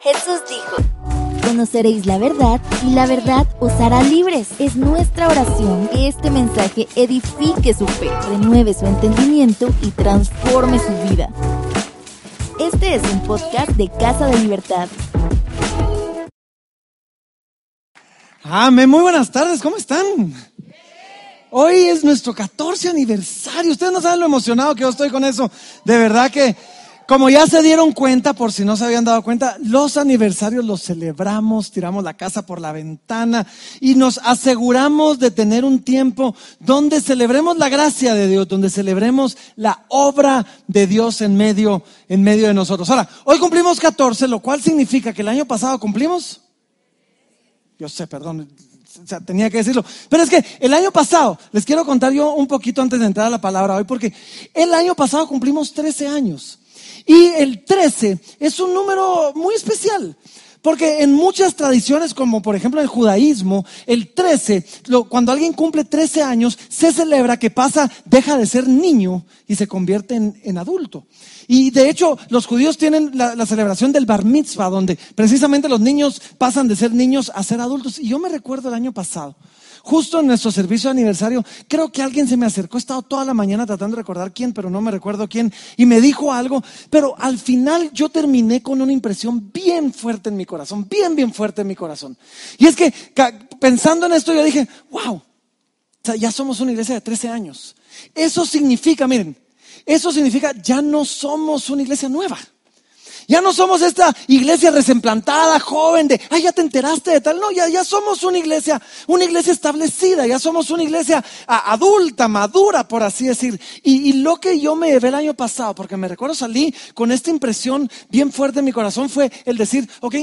Jesús dijo, conoceréis la verdad y la verdad os hará libres. Es nuestra oración que este mensaje edifique su fe, renueve su entendimiento y transforme su vida. Este es un podcast de Casa de Libertad. Amén, muy buenas tardes, ¿cómo están? Hoy es nuestro 14 aniversario. Ustedes no saben lo emocionado que yo estoy con eso. De verdad que como ya se dieron cuenta, por si no se habían dado cuenta, los aniversarios los celebramos, tiramos la casa por la ventana y nos aseguramos de tener un tiempo donde celebremos la gracia de Dios, donde celebremos la obra de Dios en medio, en medio de nosotros. Ahora, hoy cumplimos 14, lo cual significa que el año pasado cumplimos. Yo sé, perdón, o sea, tenía que decirlo. Pero es que el año pasado, les quiero contar yo un poquito antes de entrar a la palabra hoy, porque el año pasado cumplimos 13 años. Y el 13 es un número muy especial. Porque en muchas tradiciones, como por ejemplo el judaísmo, el 13, cuando alguien cumple 13 años, se celebra que pasa, deja de ser niño y se convierte en, adulto. Y de hecho, los judíos tienen la, celebración del bar mitzvah, donde precisamente los niños pasan de ser niños a ser adultos. Y yo me recuerdo el año pasado, Justo en nuestro servicio de aniversario, creo que alguien se me acercó, he estado toda la mañana tratando de recordar quién, pero no me recuerdo quién, y me dijo algo, pero al final yo terminé con una impresión bien fuerte en mi corazón, bien, bien fuerte en mi corazón. Y es que pensando en esto yo dije, wow, ya somos una iglesia de 13 años. Eso significa, miren, eso significa ya no somos una iglesia nueva. Ya no somos esta iglesia resemplantada, joven, de, ay, ya te enteraste de tal. No, ya, ya somos una iglesia, una iglesia establecida, ya somos una iglesia adulta, madura, por así decir. Y, y, lo que yo me llevé el año pasado, porque me recuerdo salí con esta impresión bien fuerte en mi corazón, fue el decir, ok,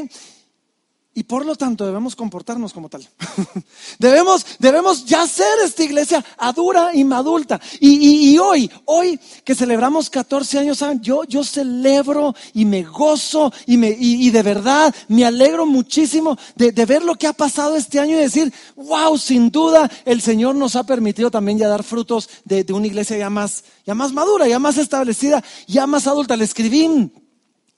y por lo tanto debemos comportarnos como tal. debemos, debemos ya ser esta iglesia adura y madulta. Y, hoy, hoy que celebramos 14 años, ¿saben? Yo, yo celebro y me gozo y, me, y, de verdad me alegro muchísimo de, ver lo que ha pasado este año y decir, wow, sin duda el Señor nos ha permitido también ya dar frutos de, de una iglesia ya más, ya más madura, ya más establecida, ya más adulta. Le escribí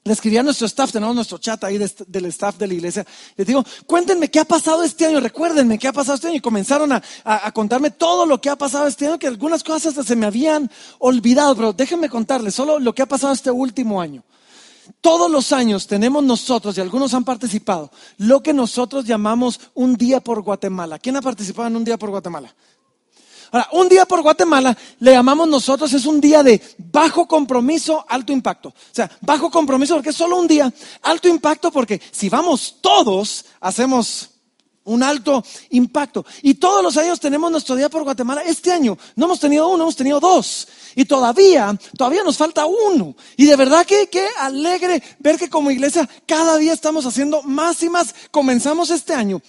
le escribí a nuestro staff, tenemos nuestro chat ahí del staff de la iglesia. Les digo, cuéntenme qué ha pasado este año, recuérdenme qué ha pasado este año. Y comenzaron a, contarme todo lo que ha pasado este año, que algunas cosas hasta se me habían olvidado, pero déjenme contarles solo lo que ha pasado este último año. Todos los años tenemos nosotros, y algunos han participado, lo que nosotros llamamos un día por Guatemala. ¿Quién ha participado en un día por Guatemala? Ahora, un día por Guatemala le llamamos nosotros, es un día de bajo compromiso, alto impacto. O sea, bajo compromiso porque es solo un día, alto impacto porque si vamos todos, hacemos un alto impacto. Y todos los años tenemos nuestro día por Guatemala. Este año no hemos tenido uno, hemos tenido dos. Y todavía, todavía nos falta uno. Y de verdad que, qué alegre ver que como iglesia cada día estamos haciendo más y más. Comenzamos este año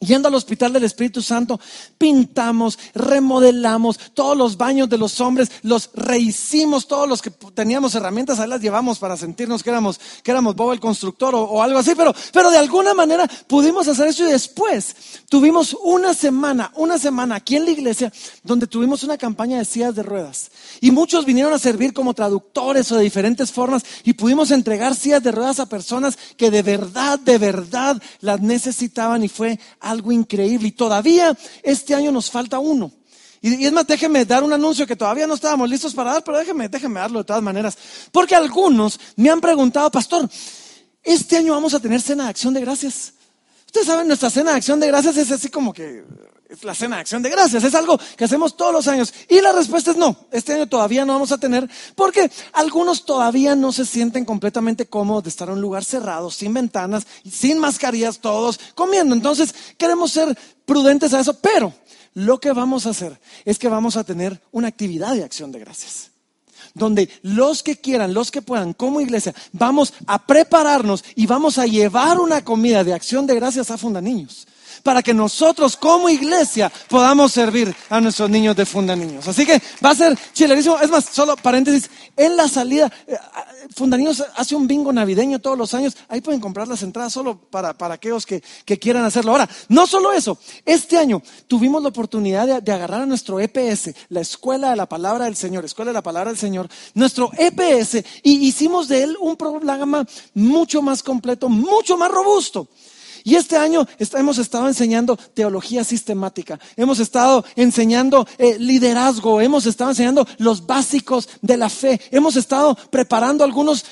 Yendo al hospital del Espíritu Santo, pintamos, remodelamos todos los baños de los hombres, los rehicimos, todos los que teníamos herramientas, ahí las llevamos para sentirnos que éramos, que éramos Bob el constructor o, algo así, pero, pero de alguna manera pudimos hacer eso y después tuvimos una semana, una semana aquí en la iglesia donde tuvimos una campaña de sillas de ruedas. Y muchos vinieron a servir como traductores o de diferentes formas y pudimos entregar sillas de ruedas a personas que de verdad, de verdad las necesitaban y fue algo increíble. Y todavía este año nos falta uno. Y, es más, déjenme dar un anuncio que todavía no estábamos listos para dar, pero déjenme, déjenme darlo de todas maneras. Porque algunos me han preguntado, pastor, este año vamos a tener cena de acción de gracias. Ustedes saben, nuestra cena de acción de gracias es así como que es la cena de acción de gracias, es algo que hacemos todos los años. Y la respuesta es no, este año todavía no vamos a tener, porque algunos todavía no se sienten completamente cómodos de estar en un lugar cerrado, sin ventanas, sin mascarillas, todos comiendo. Entonces, queremos ser prudentes a eso, pero lo que vamos a hacer es que vamos a tener una actividad de acción de gracias donde los que quieran, los que puedan, como iglesia, vamos a prepararnos y vamos a llevar una comida de acción de gracias a Funda Niños para que nosotros como iglesia podamos servir a nuestros niños de Funda Niños. Así que va a ser chilerísimo. Es más, solo paréntesis, en la salida, eh, Funda Niños hace un bingo navideño todos los años. Ahí pueden comprar las entradas solo para, para aquellos que, que quieran hacerlo. Ahora, no solo eso, este año tuvimos la oportunidad de, de agarrar a nuestro EPS, la Escuela de la Palabra del Señor, Escuela de la Palabra del Señor, nuestro EPS, y hicimos de él un programa mucho más completo, mucho más robusto. Y este año hemos estado enseñando teología sistemática, hemos estado enseñando eh, liderazgo, hemos estado enseñando los básicos de la fe, hemos estado preparando algunos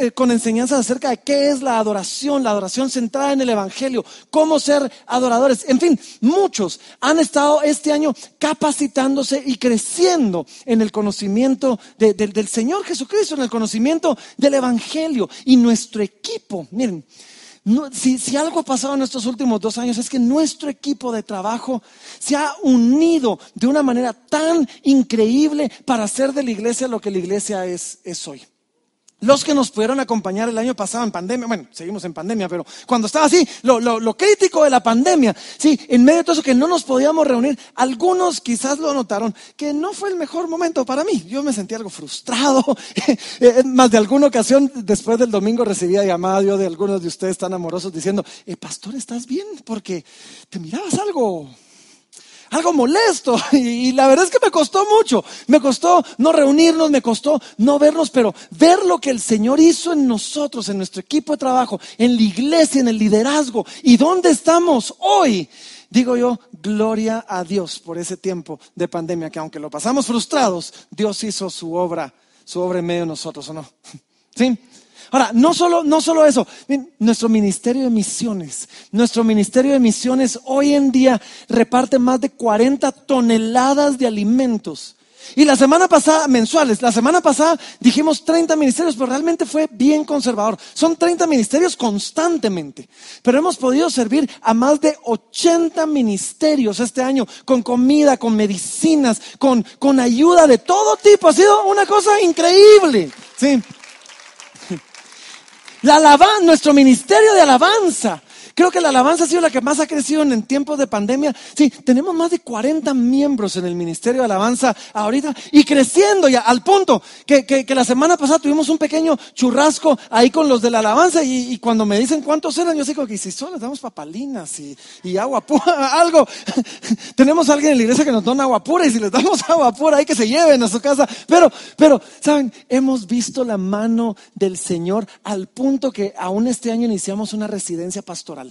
eh, con enseñanzas acerca de qué es la adoración, la adoración centrada en el Evangelio, cómo ser adoradores. En fin, muchos han estado este año capacitándose y creciendo en el conocimiento del Señor Jesucristo, en el conocimiento del Evangelio. Y nuestro equipo, miren, si, algo ha pasado en estos últimos dos años es que nuestro equipo de trabajo se ha unido de una manera tan increíble para hacer de la iglesia lo que la iglesia es hoy. Los que nos pudieron acompañar el año pasado en pandemia, bueno, seguimos en pandemia, pero cuando estaba así, lo, lo, crítico de la pandemia, sí, en medio de todo eso que no nos podíamos reunir, algunos quizás lo notaron, que no fue el mejor momento para mí. Yo me sentí algo frustrado, eh, más de alguna ocasión después del domingo recibía llamadas yo de algunos de ustedes tan amorosos diciendo, eh, pastor, ¿estás bien? Porque te mirabas algo algo molesto. Y, la verdad es que me costó mucho. Me costó no reunirnos, me costó no vernos, pero ver lo que el Señor hizo en nosotros, en nuestro equipo de trabajo, en la iglesia, en el liderazgo. ¿Y dónde estamos hoy? Digo yo, gloria a Dios por ese tiempo de pandemia, que aunque lo pasamos frustrados, Dios hizo su obra, su obra en medio de nosotros, ¿o no? ¿Sí? Ahora, no solo, no solo eso, nuestro ministerio de misiones, nuestro ministerio de misiones hoy en día reparte más de 40 toneladas de alimentos. Y la semana pasada, mensuales, la semana pasada dijimos 30 ministerios, pero realmente fue bien conservador. Son 30 ministerios constantemente. Pero hemos podido servir a más de 80 ministerios este año, con comida, con medicinas, con, con ayuda de todo tipo. Ha sido una cosa increíble. Sí. La alabanza, nuestro ministerio de alabanza Creo que la alabanza ha sido la que más ha crecido en tiempos de pandemia. Sí, tenemos más de 40 miembros en el Ministerio de Alabanza ahorita y creciendo ya al punto que, que, la semana pasada tuvimos un pequeño churrasco ahí con los de la alabanza y, cuando me dicen cuántos eran, yo digo que si solo les damos papalinas y, y agua pura, algo. tenemos a alguien en la iglesia que nos dona agua pura y si les damos agua pura hay que se lleven a su casa. Pero, pero, ¿saben? Hemos visto la mano del Señor al punto que aún este año iniciamos una residencia pastoral.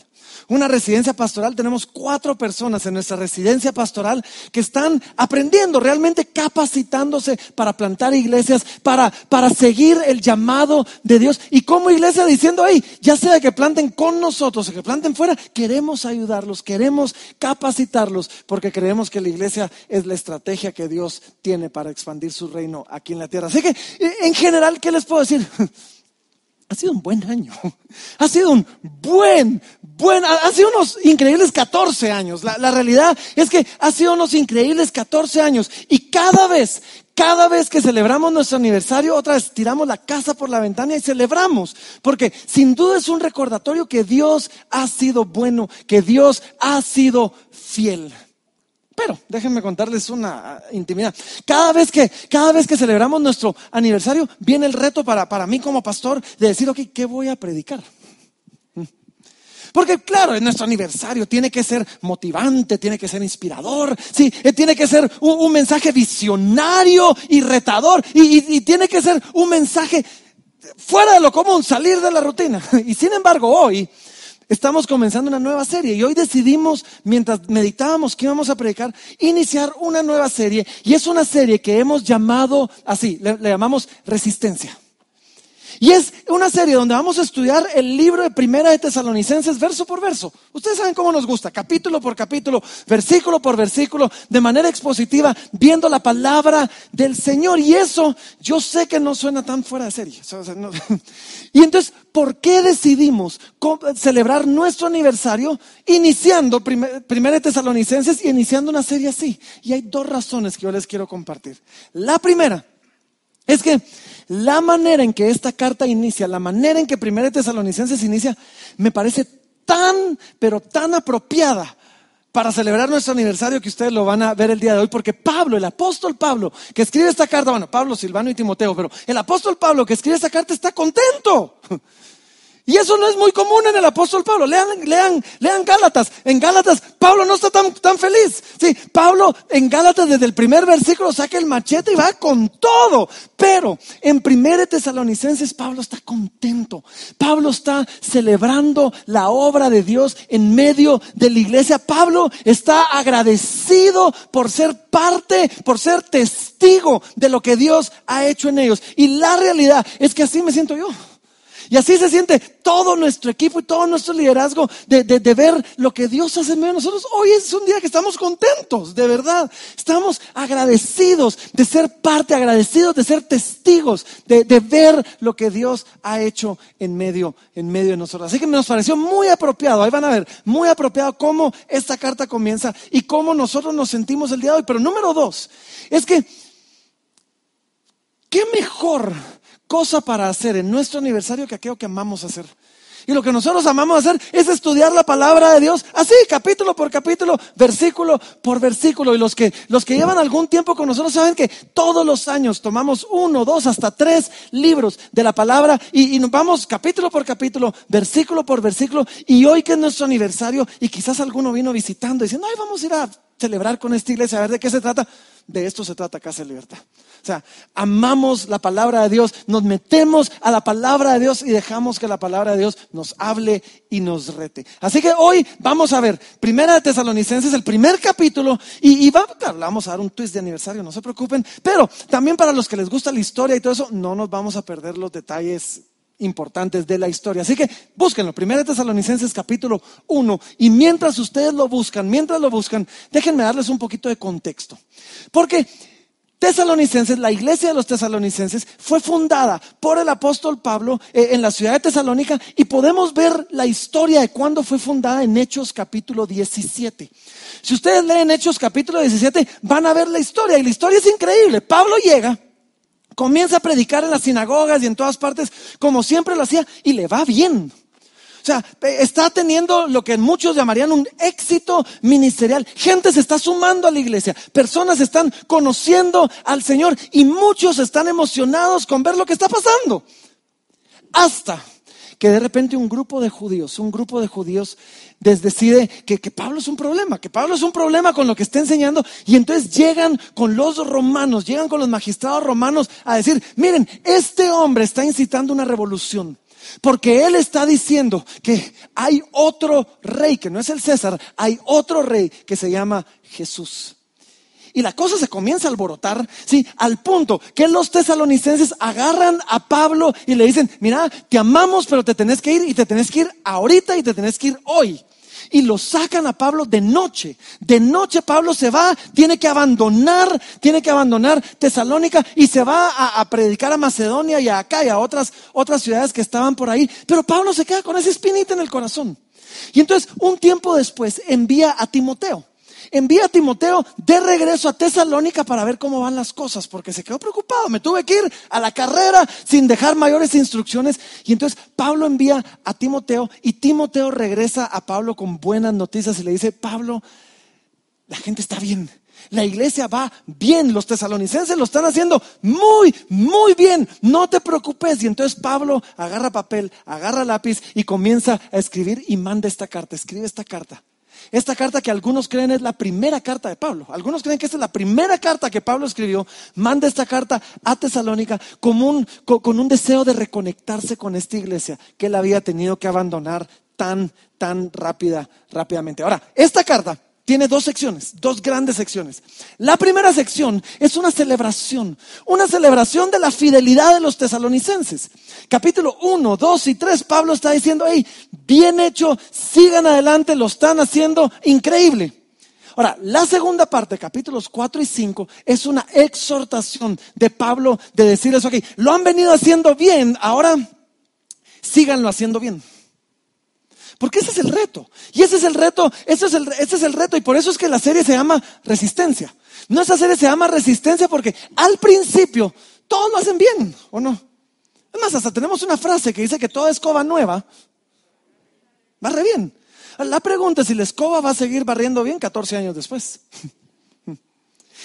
Una residencia pastoral, tenemos cuatro personas en nuestra residencia pastoral que están aprendiendo, realmente capacitándose para plantar iglesias, para, para seguir el llamado de Dios. Y como iglesia diciendo, ahí, ya sea que planten con nosotros o que planten fuera, queremos ayudarlos, queremos capacitarlos, porque creemos que la iglesia es la estrategia que Dios tiene para expandir su reino aquí en la tierra. Así que, en general, ¿qué les puedo decir? Ha sido un buen año. Ha sido un buen, buen, ha sido unos increíbles 14 años. La, la, realidad es que ha sido unos increíbles 14 años. Y cada vez, cada vez que celebramos nuestro aniversario, otra vez tiramos la casa por la ventana y celebramos. Porque sin duda es un recordatorio que Dios ha sido bueno, que Dios ha sido fiel. Pero déjenme contarles una intimidad. Cada vez que, cada vez que celebramos nuestro aniversario, viene el reto para, para mí como pastor de decir, ok, ¿qué voy a predicar? Porque claro, en nuestro aniversario tiene que ser motivante, tiene que ser inspirador, sí, eh, tiene que ser un, mensaje visionario y retador, y, tiene que ser un mensaje fuera de lo común, salir de la rutina. Y sin embargo, hoy Estamos comenzando una nueva serie y hoy decidimos, mientras meditábamos que íbamos a predicar, iniciar una nueva serie y es una serie que hemos llamado así, le, llamamos Resistencia. Y es una serie donde vamos a estudiar el libro de Primera de Tesalonicenses verso por verso. Ustedes saben cómo nos gusta, capítulo por capítulo, versículo por versículo, de manera expositiva, viendo la palabra del Señor. Y eso yo sé que no suena tan fuera de serie. Y entonces, ¿por qué decidimos celebrar nuestro aniversario iniciando Primera de Tesalonicenses y iniciando una serie así? Y hay dos razones que yo les quiero compartir. La primera es que la manera en que esta carta inicia, la manera en que Primera Tesalonicenses inicia, me parece tan, pero tan apropiada para celebrar nuestro aniversario que ustedes lo van a ver el día de hoy, porque Pablo, el apóstol Pablo, que escribe esta carta, bueno, Pablo, Silvano y Timoteo, pero el apóstol Pablo que escribe esta carta está contento. Y eso no es muy común en el apóstol Pablo. Lean, lean, lean Gálatas. En Gálatas, Pablo no está tan, tan feliz. Sí, Pablo en Gálatas desde el primer versículo saca el machete y va con todo. Pero en primer Tesalonicenses, Pablo está contento. Pablo está celebrando la obra de Dios en medio de la iglesia. Pablo está agradecido por ser parte, por ser testigo de lo que Dios ha hecho en ellos. Y la realidad es que así me siento yo. Y así se siente todo nuestro equipo y todo nuestro liderazgo de, ver lo que Dios hace en medio de nosotros. Hoy es un día que estamos contentos, de verdad. Estamos agradecidos de ser parte, agradecidos de ser testigos, de, ver lo que Dios ha hecho en medio, en medio de nosotros. Así que nos pareció muy apropiado, ahí van a ver, muy apropiado cómo esta carta comienza y cómo nosotros nos sentimos el día de hoy. Pero número dos, es que, ¿qué mejor? Cosa para hacer en nuestro aniversario que aquello que amamos hacer. Y lo que nosotros amamos hacer es estudiar la palabra de Dios, así, capítulo por capítulo, versículo por versículo. Y los que, los que llevan algún tiempo con nosotros saben que todos los años tomamos uno, dos, hasta tres libros de la palabra y, nos vamos capítulo por capítulo, versículo por versículo. Y hoy que es nuestro aniversario y quizás alguno vino visitando diciendo, ay, vamos a ir a celebrar con esta iglesia, a ver de qué se trata. De esto se trata Casa de Libertad. O sea, amamos la palabra de Dios, nos metemos a la palabra de Dios y dejamos que la palabra de Dios nos hable y nos rete. Así que hoy vamos a ver Primera de Tesalonicenses, el primer capítulo, y, vamos a dar un twist de aniversario, no se preocupen, pero también para los que les gusta la historia y todo eso, no nos vamos a perder los detalles importantes de la historia. Así que búsquenlo, Primera de Tesalonicenses capítulo 1, y mientras ustedes lo buscan, mientras lo buscan, déjenme darles un poquito de contexto. Porque tesalonicenses, la iglesia de los tesalonicenses fue fundada por el apóstol Pablo eh, en la ciudad de Tesalónica y podemos ver la historia de cuándo fue fundada en Hechos capítulo 17. Si ustedes leen Hechos capítulo 17, van a ver la historia y la historia es increíble. Pablo llega, comienza a predicar en las sinagogas y en todas partes como siempre lo hacía y le va bien. O sea, está teniendo lo que muchos llamarían un éxito ministerial. Gente se está sumando a la iglesia. Personas están conociendo al Señor y muchos están emocionados con ver lo que está pasando. Hasta que de repente un grupo de judíos, un grupo de judíos decide que, que, Pablo es un problema, que Pablo es un problema con lo que está enseñando y entonces llegan con los romanos, llegan con los magistrados romanos a decir, miren, este hombre está incitando una revolución. Porque Él está diciendo que hay otro rey, que no es el César, hay otro rey que se llama Jesús. Y la cosa se comienza a alborotar, sí, al punto que los tesalonicenses agarran a Pablo y le dicen, mira, te amamos, pero te tenés que ir y te tenés que ir ahorita y te tenés que ir hoy y lo sacan a Pablo de noche. De noche Pablo se va, tiene que abandonar, tiene que abandonar Tesalónica y se va a, predicar a Macedonia y a acá y a otras, otras ciudades que estaban por ahí. Pero Pablo se queda con esa espinita en el corazón. Y entonces un tiempo después envía a Timoteo envía a Timoteo de regreso a Tesalónica para ver cómo van las cosas, porque se quedó preocupado. Me tuve que ir a la carrera sin dejar mayores instrucciones. Y entonces Pablo envía a Timoteo y Timoteo regresa a Pablo con buenas noticias y le dice, Pablo, la gente está bien. La iglesia va bien, los tesalonicenses lo están haciendo muy, muy bien, no te preocupes. Y entonces Pablo agarra papel, agarra lápiz y comienza a escribir y manda esta carta, escribe esta carta. Esta carta que algunos creen es la primera carta de Pablo. Algunos creen que esta es la primera carta que Pablo escribió. Manda esta carta a Tesalónica con un, con un deseo de reconectarse con esta iglesia que él había tenido que abandonar tan, tan rápida, rápidamente. Ahora, esta carta tiene dos secciones, dos grandes secciones. La primera sección es una celebración, una celebración de la fidelidad de los tesalonicenses. Capítulo 1, 2 y 3, Pablo está diciendo, hey, bien hecho, sigan adelante, lo están haciendo increíble. Ahora, la segunda parte, capítulos 4 y 5, es una exhortación de Pablo de decirles, ok, lo han venido haciendo bien, ahora síganlo haciendo bien. Porque ese es el reto. Y ese es el reto, ese es el, ese es el reto. Y por eso es que la serie se llama Resistencia. Nuestra serie se llama Resistencia porque al principio todos lo hacen bien, ¿o no? Es más, hasta tenemos una frase que dice que toda escoba nueva va re bien. La pregunta es si la escoba va a seguir barriendo bien 14 años después.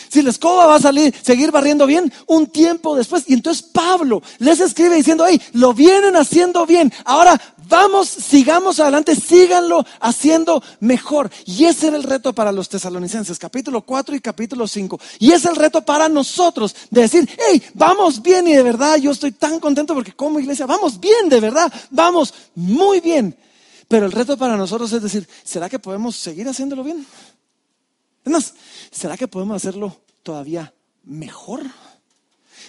Si la escoba va a salir, seguir barriendo bien un tiempo después. Y entonces Pablo les escribe diciendo, hey, lo vienen haciendo bien. Ahora vamos, sigamos adelante, síganlo haciendo mejor. Y ese era el reto para los tesalonicenses, capítulo 4 y capítulo 5. Y es el reto para nosotros de decir, hey, vamos bien y de verdad yo estoy tan contento porque como iglesia, vamos bien, de verdad, vamos muy bien. Pero el reto para nosotros es decir, ¿será que podemos seguir haciéndolo bien? Es ¿será que podemos hacerlo todavía mejor?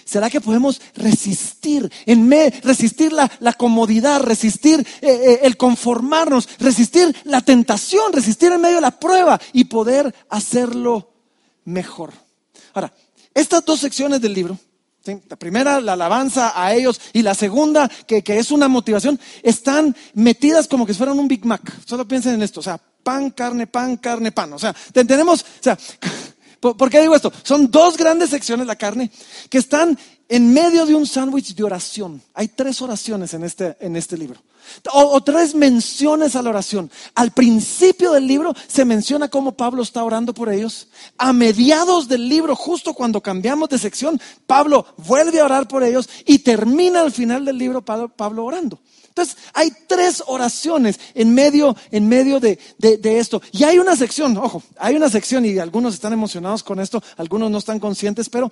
¿Será que podemos resistir, en me, resistir la, comodidad, resistir eh, eh, el conformarnos, resistir la tentación, resistir en medio de la prueba y poder hacerlo mejor? Ahora, estas dos secciones del libro, la primera, la alabanza a ellos, y la segunda, que, que, es una motivación, están metidas como que fueran un Big Mac. Solo piensen en esto, o sea, pan, carne, pan, carne, pan. O sea, tenemos, o sea, ¿por qué digo esto? Son dos grandes secciones la carne que están en medio de un sándwich de oración. Hay tres oraciones en este, en este libro. O, tres menciones a la oración. Al principio del libro se menciona cómo Pablo está orando por ellos. A mediados del libro, justo cuando cambiamos de sección, Pablo vuelve a orar por ellos y termina al final del libro Pablo orando. Entonces, hay tres oraciones en medio, en medio de, esto. Y hay una sección, ojo, hay una sección y algunos están emocionados con esto, algunos no están conscientes, pero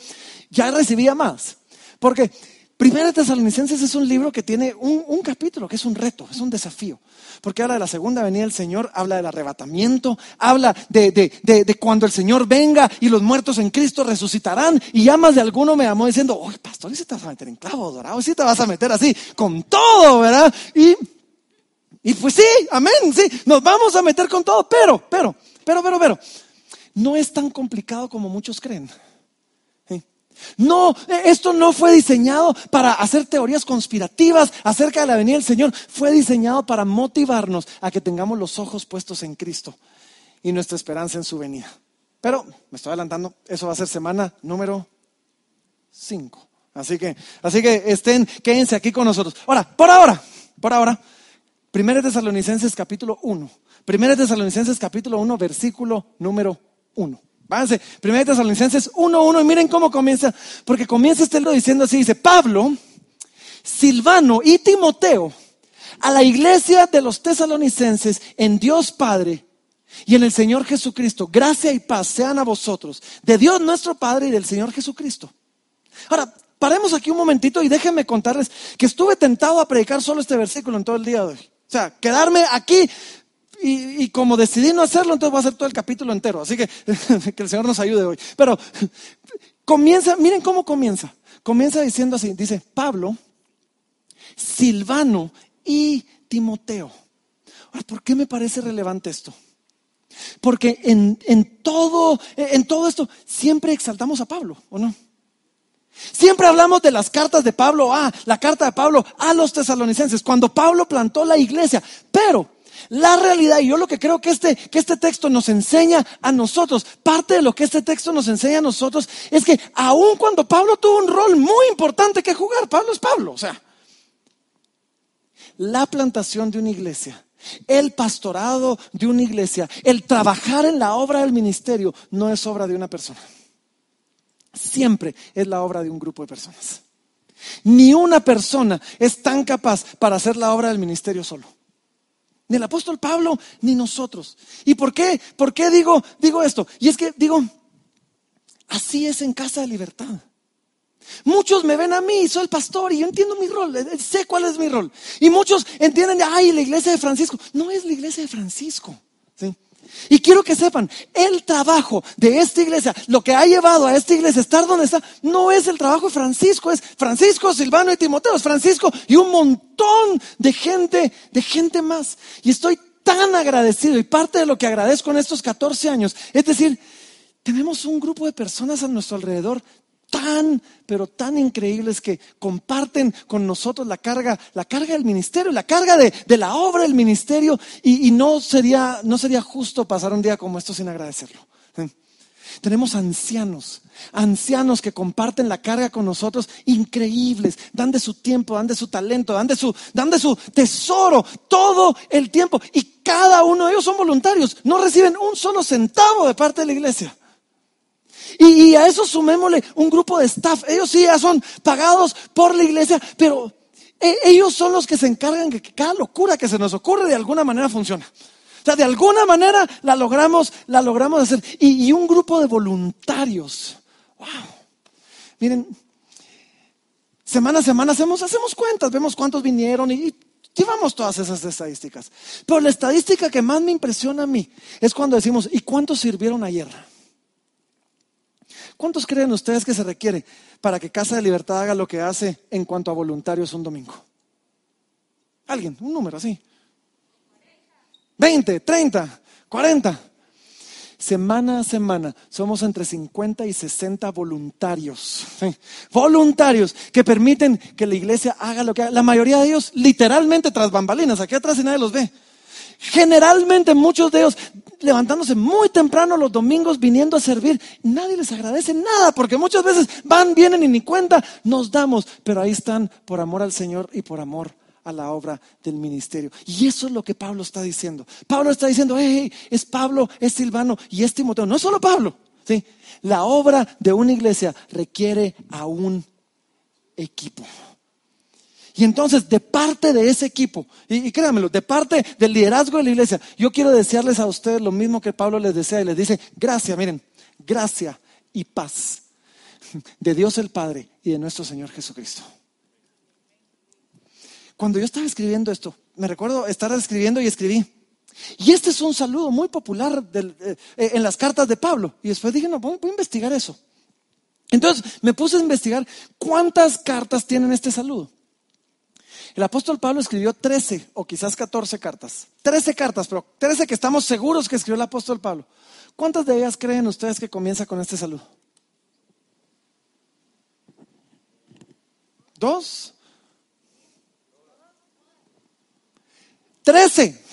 ya recibía más. Porque Primera Tesalonicenses es un libro que tiene un, capítulo, que es un reto, es un desafío. Porque habla de la segunda venida del Señor, habla del arrebatamiento, habla de, cuando el Señor venga y los muertos en Cristo resucitarán. Y ya más de alguno me llamó diciendo, oye, pastor, ¿y si te vas a meter en clavo dorado? ¿Y si te vas a meter así con todo, verdad? Y, y pues sí, amén, sí, nos vamos a meter con todo, pero, pero, pero, pero, pero, no es tan complicado como muchos creen. No, esto no fue diseñado para hacer teorías conspirativas acerca de la venida del Señor. Fue diseñado para motivarnos a que tengamos los ojos puestos en Cristo y nuestra esperanza en su venida. Pero, me estoy adelantando, eso va a ser semana número 5. Así que, así que estén, quédense aquí con nosotros. Ahora, por ahora, por ahora, 1 Tesalonicenses capítulo 1. 1 Tesalonicenses capítulo 1, versículo número 1. Váyanse, 1 Tesalonicenses 1.1 y miren cómo comienza, porque comienza este libro diciendo así, dice, Pablo, Silvano y Timoteo, a la iglesia de los tesalonicenses en Dios Padre y en el Señor Jesucristo, gracia y paz sean a vosotros, de Dios nuestro Padre y del Señor Jesucristo. Ahora, paremos aquí un momentito y déjenme contarles que estuve tentado a predicar solo este versículo en todo el día de hoy. O sea, quedarme aquí y, como decidí no hacerlo, entonces voy a hacer todo el capítulo entero. Así que que el Señor nos ayude hoy. Pero comienza, miren cómo comienza. Comienza diciendo así, dice Pablo, Silvano y Timoteo. Ahora, ¿por qué me parece relevante esto? Porque en, en, todo, en todo esto siempre exaltamos a Pablo, ¿o no? Siempre hablamos de las cartas de Pablo, ah, la carta de Pablo a los tesalonicenses, cuando Pablo plantó la iglesia. Pero la realidad, y yo lo que creo que este, que este texto nos enseña a nosotros, parte de lo que este texto nos enseña a nosotros, es que aun cuando Pablo tuvo un rol muy importante que jugar, Pablo es Pablo, o sea, la plantación de una iglesia, el pastorado de una iglesia, el trabajar en la obra del ministerio, no es obra de una persona. Siempre es la obra de un grupo de personas. Ni una persona es tan capaz para hacer la obra del ministerio solo. Ni el apóstol Pablo, ni nosotros. ¿Y por qué? ¿Por qué digo, digo esto? Y es que digo, así es en Casa de Libertad. Muchos me ven a mí, soy el pastor y yo entiendo mi rol, eh, sé cuál es mi rol. Y muchos entienden, ay, la iglesia de Francisco. No es la iglesia de Francisco. ¿sí? Y quiero que sepan, el trabajo de esta iglesia, lo que ha llevado a esta iglesia a estar donde está, no es el trabajo de Francisco, es Francisco, Silvano y Timoteo, es Francisco y un montón de gente, de gente más. Y estoy tan agradecido y parte de lo que agradezco en estos 14 años, es decir, tenemos un grupo de personas a nuestro alrededor tan, pero tan increíbles que comparten con nosotros la carga, la carga del ministerio, la carga de, la obra del ministerio, y, no, sería, no sería justo pasar un día como esto sin agradecerlo. Tenemos ancianos, ancianos que comparten la carga con nosotros, increíbles, dan de su tiempo, dan de su talento, dan de su, dan de su tesoro todo el tiempo. Y Cada uno de ellos son voluntarios, no reciben un solo centavo de parte de la iglesia. Y, a eso sumémosle un grupo de staff. Ellos sí ya son pagados por la iglesia, pero e, ellos son los que se encargan de que cada locura que se nos ocurre de alguna manera funcione. O sea, de alguna manera la logramos, la logramos hacer. Y, un grupo de voluntarios. Wow. Miren, semana a semana hacemos, hacemos cuentas, vemos cuántos vinieron y, llevamos todas esas estadísticas. Pero la estadística que más me impresiona a mí es cuando decimos, ¿y cuántos sirvieron ayer? ¿Cuántos creen ustedes que se requiere para que Casa de Libertad haga lo que hace en cuanto a voluntarios un domingo? Alguien, un número así. 20, 30, 40. Semana a semana somos entre 50 y 60 voluntarios. Voluntarios que permiten que la iglesia haga lo que haga. La mayoría de ellos literalmente tras bambalinas. Aquí atrás y nadie los ve. Generalmente muchos de ellos levantándose muy temprano los domingos viniendo a servir. Nadie les agradece nada porque muchas veces van, vienen y ni cuenta nos damos. Pero ahí están por amor al Señor y por amor a la obra del ministerio. Y eso es lo que Pablo está diciendo. Pablo está diciendo, hey, es Pablo, es Silvano y es Timoteo. No es solo Pablo. ¿sí? La obra de una iglesia requiere a un equipo. Y entonces, de parte de ese equipo, y, créanmelo, de parte del liderazgo de la iglesia, yo quiero desearles a ustedes lo mismo que Pablo les desea y les dice, gracia, miren, gracia y paz de Dios el Padre y de nuestro Señor Jesucristo. Cuando yo estaba escribiendo esto, me recuerdo estar escribiendo y escribí. Y este es un saludo muy popular eh, en las cartas de Pablo. Y después dije, no, voy a investigar eso. Entonces me puse a investigar cuántas cartas tienen este saludo. El apóstol Pablo escribió 13 o quizás 14 cartas. 13 cartas, pero 13 que estamos seguros que escribió el apóstol Pablo. ¿Cuántas de ellas creen ustedes que comienza con este saludo? ¿Dos? Trece.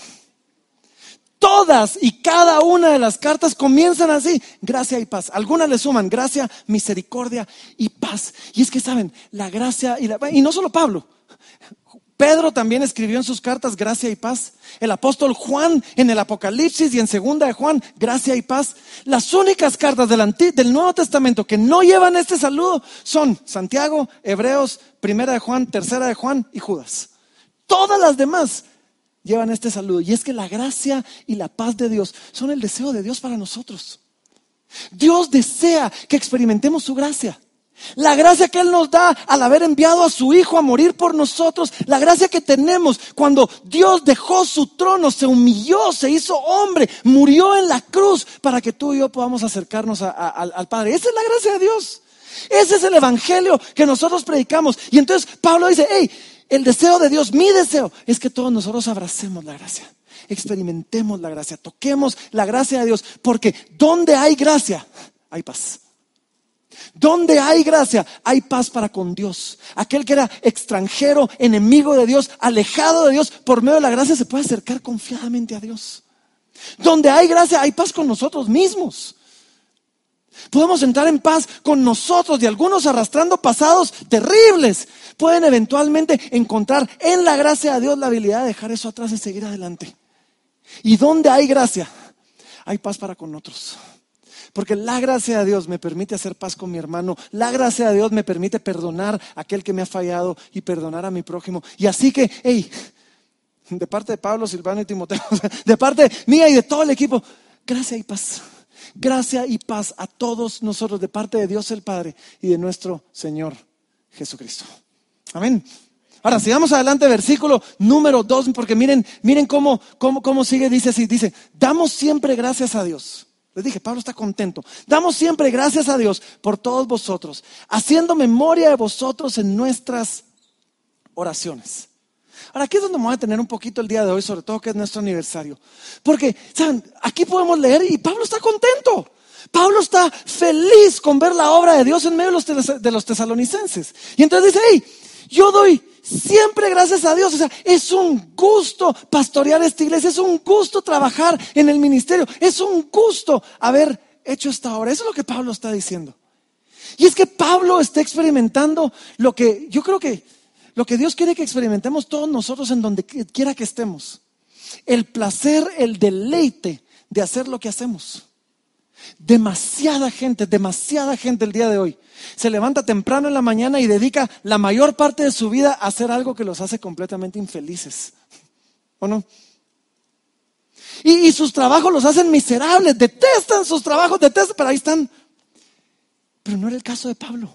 Todas y cada una de las cartas comienzan así, gracia y paz. Algunas le suman gracia, misericordia y paz. Y es que saben, la gracia y la... Y no solo Pablo, Pedro también escribió en sus cartas gracia y paz. El apóstol Juan en el Apocalipsis y en segunda de Juan, gracia y paz. Las únicas cartas del, del Nuevo Testamento que no llevan este saludo son Santiago, Hebreos, primera de Juan, tercera de Juan y Judas. Todas las demás llevan este saludo. Y es que la gracia y la paz de Dios son el deseo de Dios para nosotros. Dios desea que experimentemos su gracia. La gracia que Él nos da al haber enviado a su Hijo a morir por nosotros, la gracia que tenemos cuando Dios dejó su trono, se humilló, se hizo hombre, murió en la cruz para que tú y yo podamos acercarnos al Padre. Esa es la gracia de Dios. Ese es el Evangelio que nosotros predicamos. Y entonces Pablo dice, hey, el deseo de Dios, mi deseo, es que todos nosotros abracemos la gracia, experimentemos la gracia, toquemos la gracia de Dios, porque donde hay gracia, hay paz. Donde hay gracia, hay paz para con Dios. Aquel que era extranjero, enemigo de Dios, alejado de Dios, por medio de la gracia se puede acercar confiadamente a Dios. Donde hay gracia, hay paz con nosotros mismos. Podemos entrar en paz con nosotros y algunos arrastrando pasados terribles. Pueden eventualmente encontrar en la gracia de Dios la habilidad de dejar eso atrás y seguir adelante. Y donde hay gracia, hay paz para con otros. Porque la gracia de Dios me permite hacer paz con mi hermano. La gracia de Dios me permite perdonar a aquel que me ha fallado y perdonar a mi prójimo. Y así que, hey, de parte de Pablo, Silvano y Timoteo, de parte mía y de todo el equipo, gracia y paz. Gracia y paz a todos nosotros de parte de Dios el Padre y de nuestro Señor Jesucristo. Amén. Ahora, sigamos adelante, versículo número dos, porque miren, miren cómo, cómo, cómo sigue, dice así, dice, damos siempre gracias a Dios les dije, Pablo está contento. Damos siempre gracias a Dios por todos vosotros, haciendo memoria de vosotros en nuestras oraciones. Ahora, aquí es donde me voy a tener un poquito el día de hoy, sobre todo que es nuestro aniversario. Porque, ¿saben? Aquí podemos leer y Pablo está contento. Pablo está feliz con ver la obra de Dios en medio de los, de los tesalonicenses. Y entonces dice, hey, yo doy Siempre gracias a Dios. O sea, es un gusto pastorear esta iglesia, es un gusto trabajar en el ministerio, es un gusto haber hecho esta obra. Eso es lo que Pablo está diciendo. Y es que Pablo está experimentando lo que yo creo que lo que Dios quiere que experimentemos todos nosotros en donde quiera que estemos. el placer, el deleite de hacer lo que hacemos. Demasiada gente, demasiada gente el día de hoy se levanta temprano en la mañana y dedica la mayor parte de su vida a hacer algo que los hace completamente infelices. ¿O no? Y, sus trabajos los hacen miserables, detestan sus trabajos, detestan, pero ahí están. Pero no era el caso de Pablo.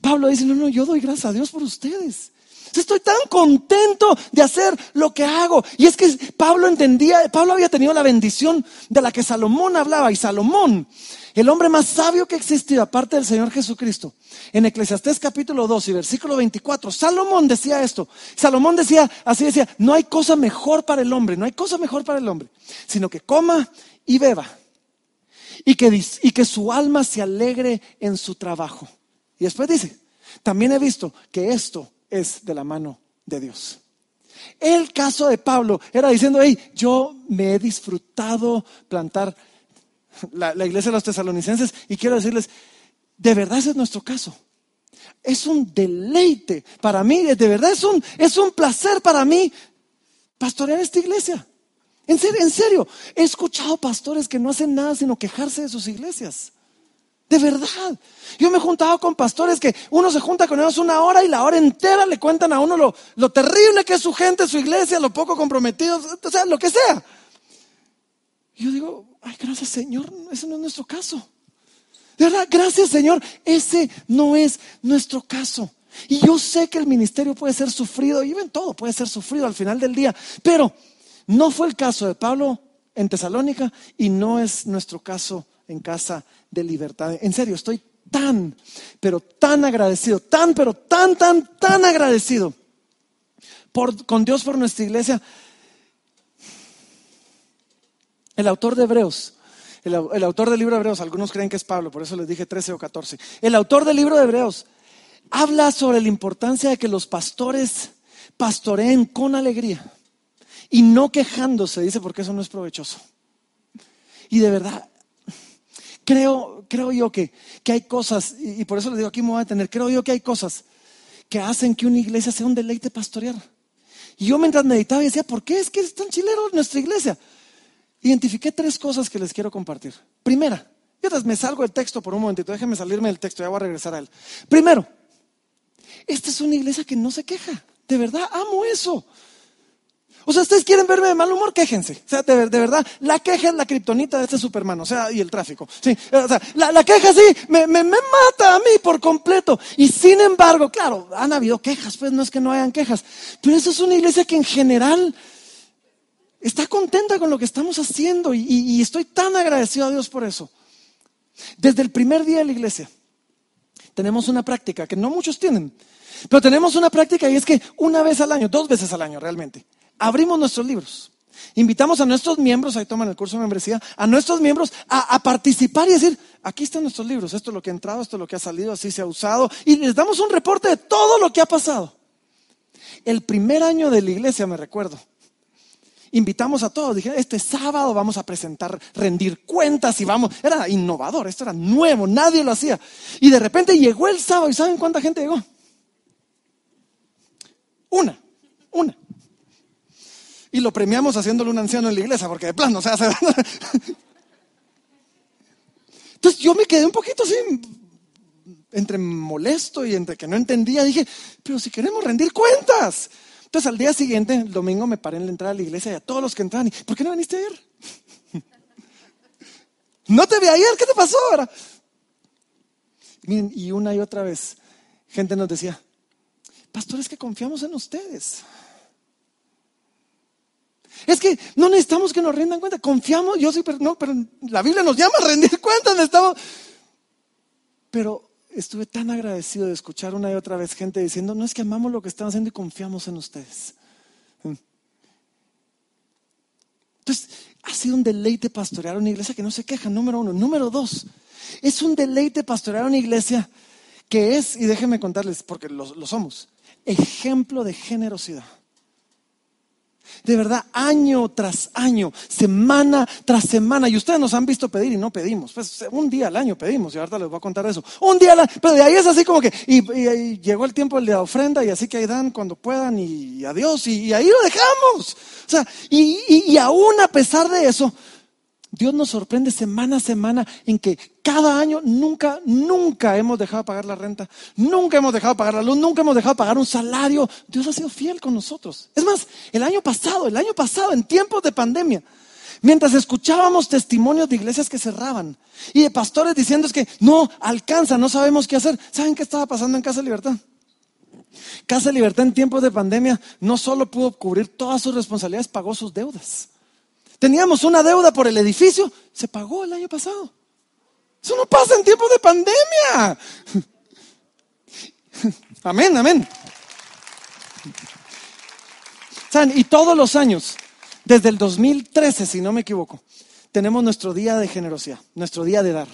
Pablo dice, no, no, yo doy gracias a Dios por ustedes. Estoy tan contento de hacer lo que hago. Y es que Pablo entendía, Pablo había tenido la bendición de la que Salomón hablaba. Y Salomón, el hombre más sabio que existió, aparte del Señor Jesucristo, en Eclesiastés capítulo 2 y versículo 24, Salomón decía esto. Salomón decía, así decía, no hay cosa mejor para el hombre, no hay cosa mejor para el hombre, sino que coma y beba. Y que, y que su alma se alegre en su trabajo. Y después dice, también he visto que esto es de la mano de Dios. El caso de Pablo era diciendo, hey, yo me he disfrutado plantar la, iglesia de los tesalonicenses y quiero decirles, de verdad ese es nuestro caso. Es un deleite para mí, de verdad es un, es un placer para mí pastorear esta iglesia. En serio, en serio, he escuchado pastores que no hacen nada sino quejarse de sus iglesias. De verdad. Yo me he juntado con pastores que uno se junta con ellos una hora y la hora entera le cuentan a uno lo, terrible que es su gente, su iglesia, lo poco comprometidos, o sea, lo que sea. yo digo, ay, gracias Señor, ese no es nuestro caso. De verdad, gracias Señor, ese no es nuestro caso. Y yo sé que el ministerio puede ser sufrido, y ven todo puede ser sufrido al final del día, pero no fue el caso de Pablo en Tesalónica y no es nuestro caso en casa de libertad. En serio, estoy tan, pero tan agradecido, tan, pero tan, tan, tan agradecido por, con Dios por nuestra iglesia. El autor de Hebreos, el, el, autor del libro de Hebreos, algunos creen que es Pablo, por eso les dije 13 o 14. El autor del libro de Hebreos habla sobre la importancia de que los pastores pastoreen con alegría y no quejándose, dice, porque eso no es provechoso. Y de verdad, Creo, creo yo que, que hay cosas, y, por eso les digo aquí me voy a detener, creo yo que hay cosas que hacen que una iglesia sea un deleite pastorear. Y yo mientras meditaba decía, ¿por qué es que es tan chilero nuestra iglesia? Identifiqué tres cosas que les quiero compartir. Primera, y me salgo del texto por un momentito, déjenme salirme del texto, ya voy a regresar a él. Primero, esta es una iglesia que no se queja. De verdad, amo eso. O sea, ustedes quieren verme de mal humor, quéjense. O sea, de, verdad, la queja es la kriptonita de este Superman, o sea, y el tráfico. Sí, o sea, la, queja sí, me, me, mata a mí por completo. Y sin embargo, claro, han habido quejas, pues no es que no hayan quejas. Pero eso es una iglesia que en general está contenta con lo que estamos haciendo y estoy tan agradecido a Dios por eso. Desde el primer día de la iglesia, tenemos una práctica que no muchos tienen. Pero tenemos una práctica y es que una vez al año, dos veces al año realmente, abrimos nuestros libros. Invitamos a nuestros miembros, ahí toman el curso de membresía, a nuestros miembros a, participar y decir, aquí están nuestros libros, esto es lo que ha entrado, esto es lo que ha salido, así se ha usado, y les damos un reporte de todo lo que ha pasado. El primer año de la iglesia, me recuerdo, invitamos a todos, dije, este sábado vamos a presentar, rendir cuentas y vamos, era innovador, esto era nuevo, nadie lo hacía. Y de repente llegó el sábado y ¿saben cuánta gente llegó? Una, una y lo premiamos haciéndole un anciano en la iglesia, porque de plano, o sea, Entonces yo me quedé un poquito así, entre molesto y entre que no entendía, dije, pero si queremos rendir cuentas. Entonces al día siguiente, el domingo, me paré en la entrada de la iglesia y a todos los que entraban, ¿por qué no viniste ayer? no te vi ayer, ¿qué te pasó ahora? y una y otra vez, gente nos decía, pastores que confiamos en ustedes. Es que no necesitamos que nos rindan cuenta, confiamos, yo sí, pero no, pero la Biblia nos llama a rendir cuentas, necesitamos. Pero estuve tan agradecido de escuchar una y otra vez gente diciendo, no es que amamos lo que están haciendo y confiamos en ustedes. Entonces, ha sido un deleite pastorear una iglesia que no se queja, número uno. Número dos, es un deleite pastorear una iglesia que es, y déjenme contarles, porque lo somos, ejemplo de generosidad. De verdad, año tras año, semana tras semana. Y ustedes nos han visto pedir y no pedimos. Pues un día al año pedimos, y ahorita les voy a contar eso. Un día al año, pero de ahí es así como que, y, llegó el tiempo de la ofrenda, y así que ahí dan cuando puedan, y, adiós, y, ahí lo dejamos. O sea, y, y aún a pesar de eso, Dios nos sorprende semana a semana en que cada año nunca, nunca hemos dejado de pagar la renta, nunca hemos dejado de pagar la luz, nunca hemos dejado de pagar un salario. Dios ha sido fiel con nosotros. Es más, el año pasado, el año pasado, en tiempos de pandemia, mientras escuchábamos testimonios de iglesias que cerraban y de pastores diciendo que no alcanza, no sabemos qué hacer. ¿Saben qué estaba pasando en Casa de Libertad? Casa de Libertad en tiempos de pandemia no solo pudo cubrir todas sus responsabilidades, pagó sus deudas. Teníamos una deuda por el edificio, se pagó el año pasado. Eso no pasa en tiempos de pandemia. Amén, amén. Y todos los años, desde el 2013, si no me equivoco, tenemos nuestro día de generosidad, nuestro día de dar.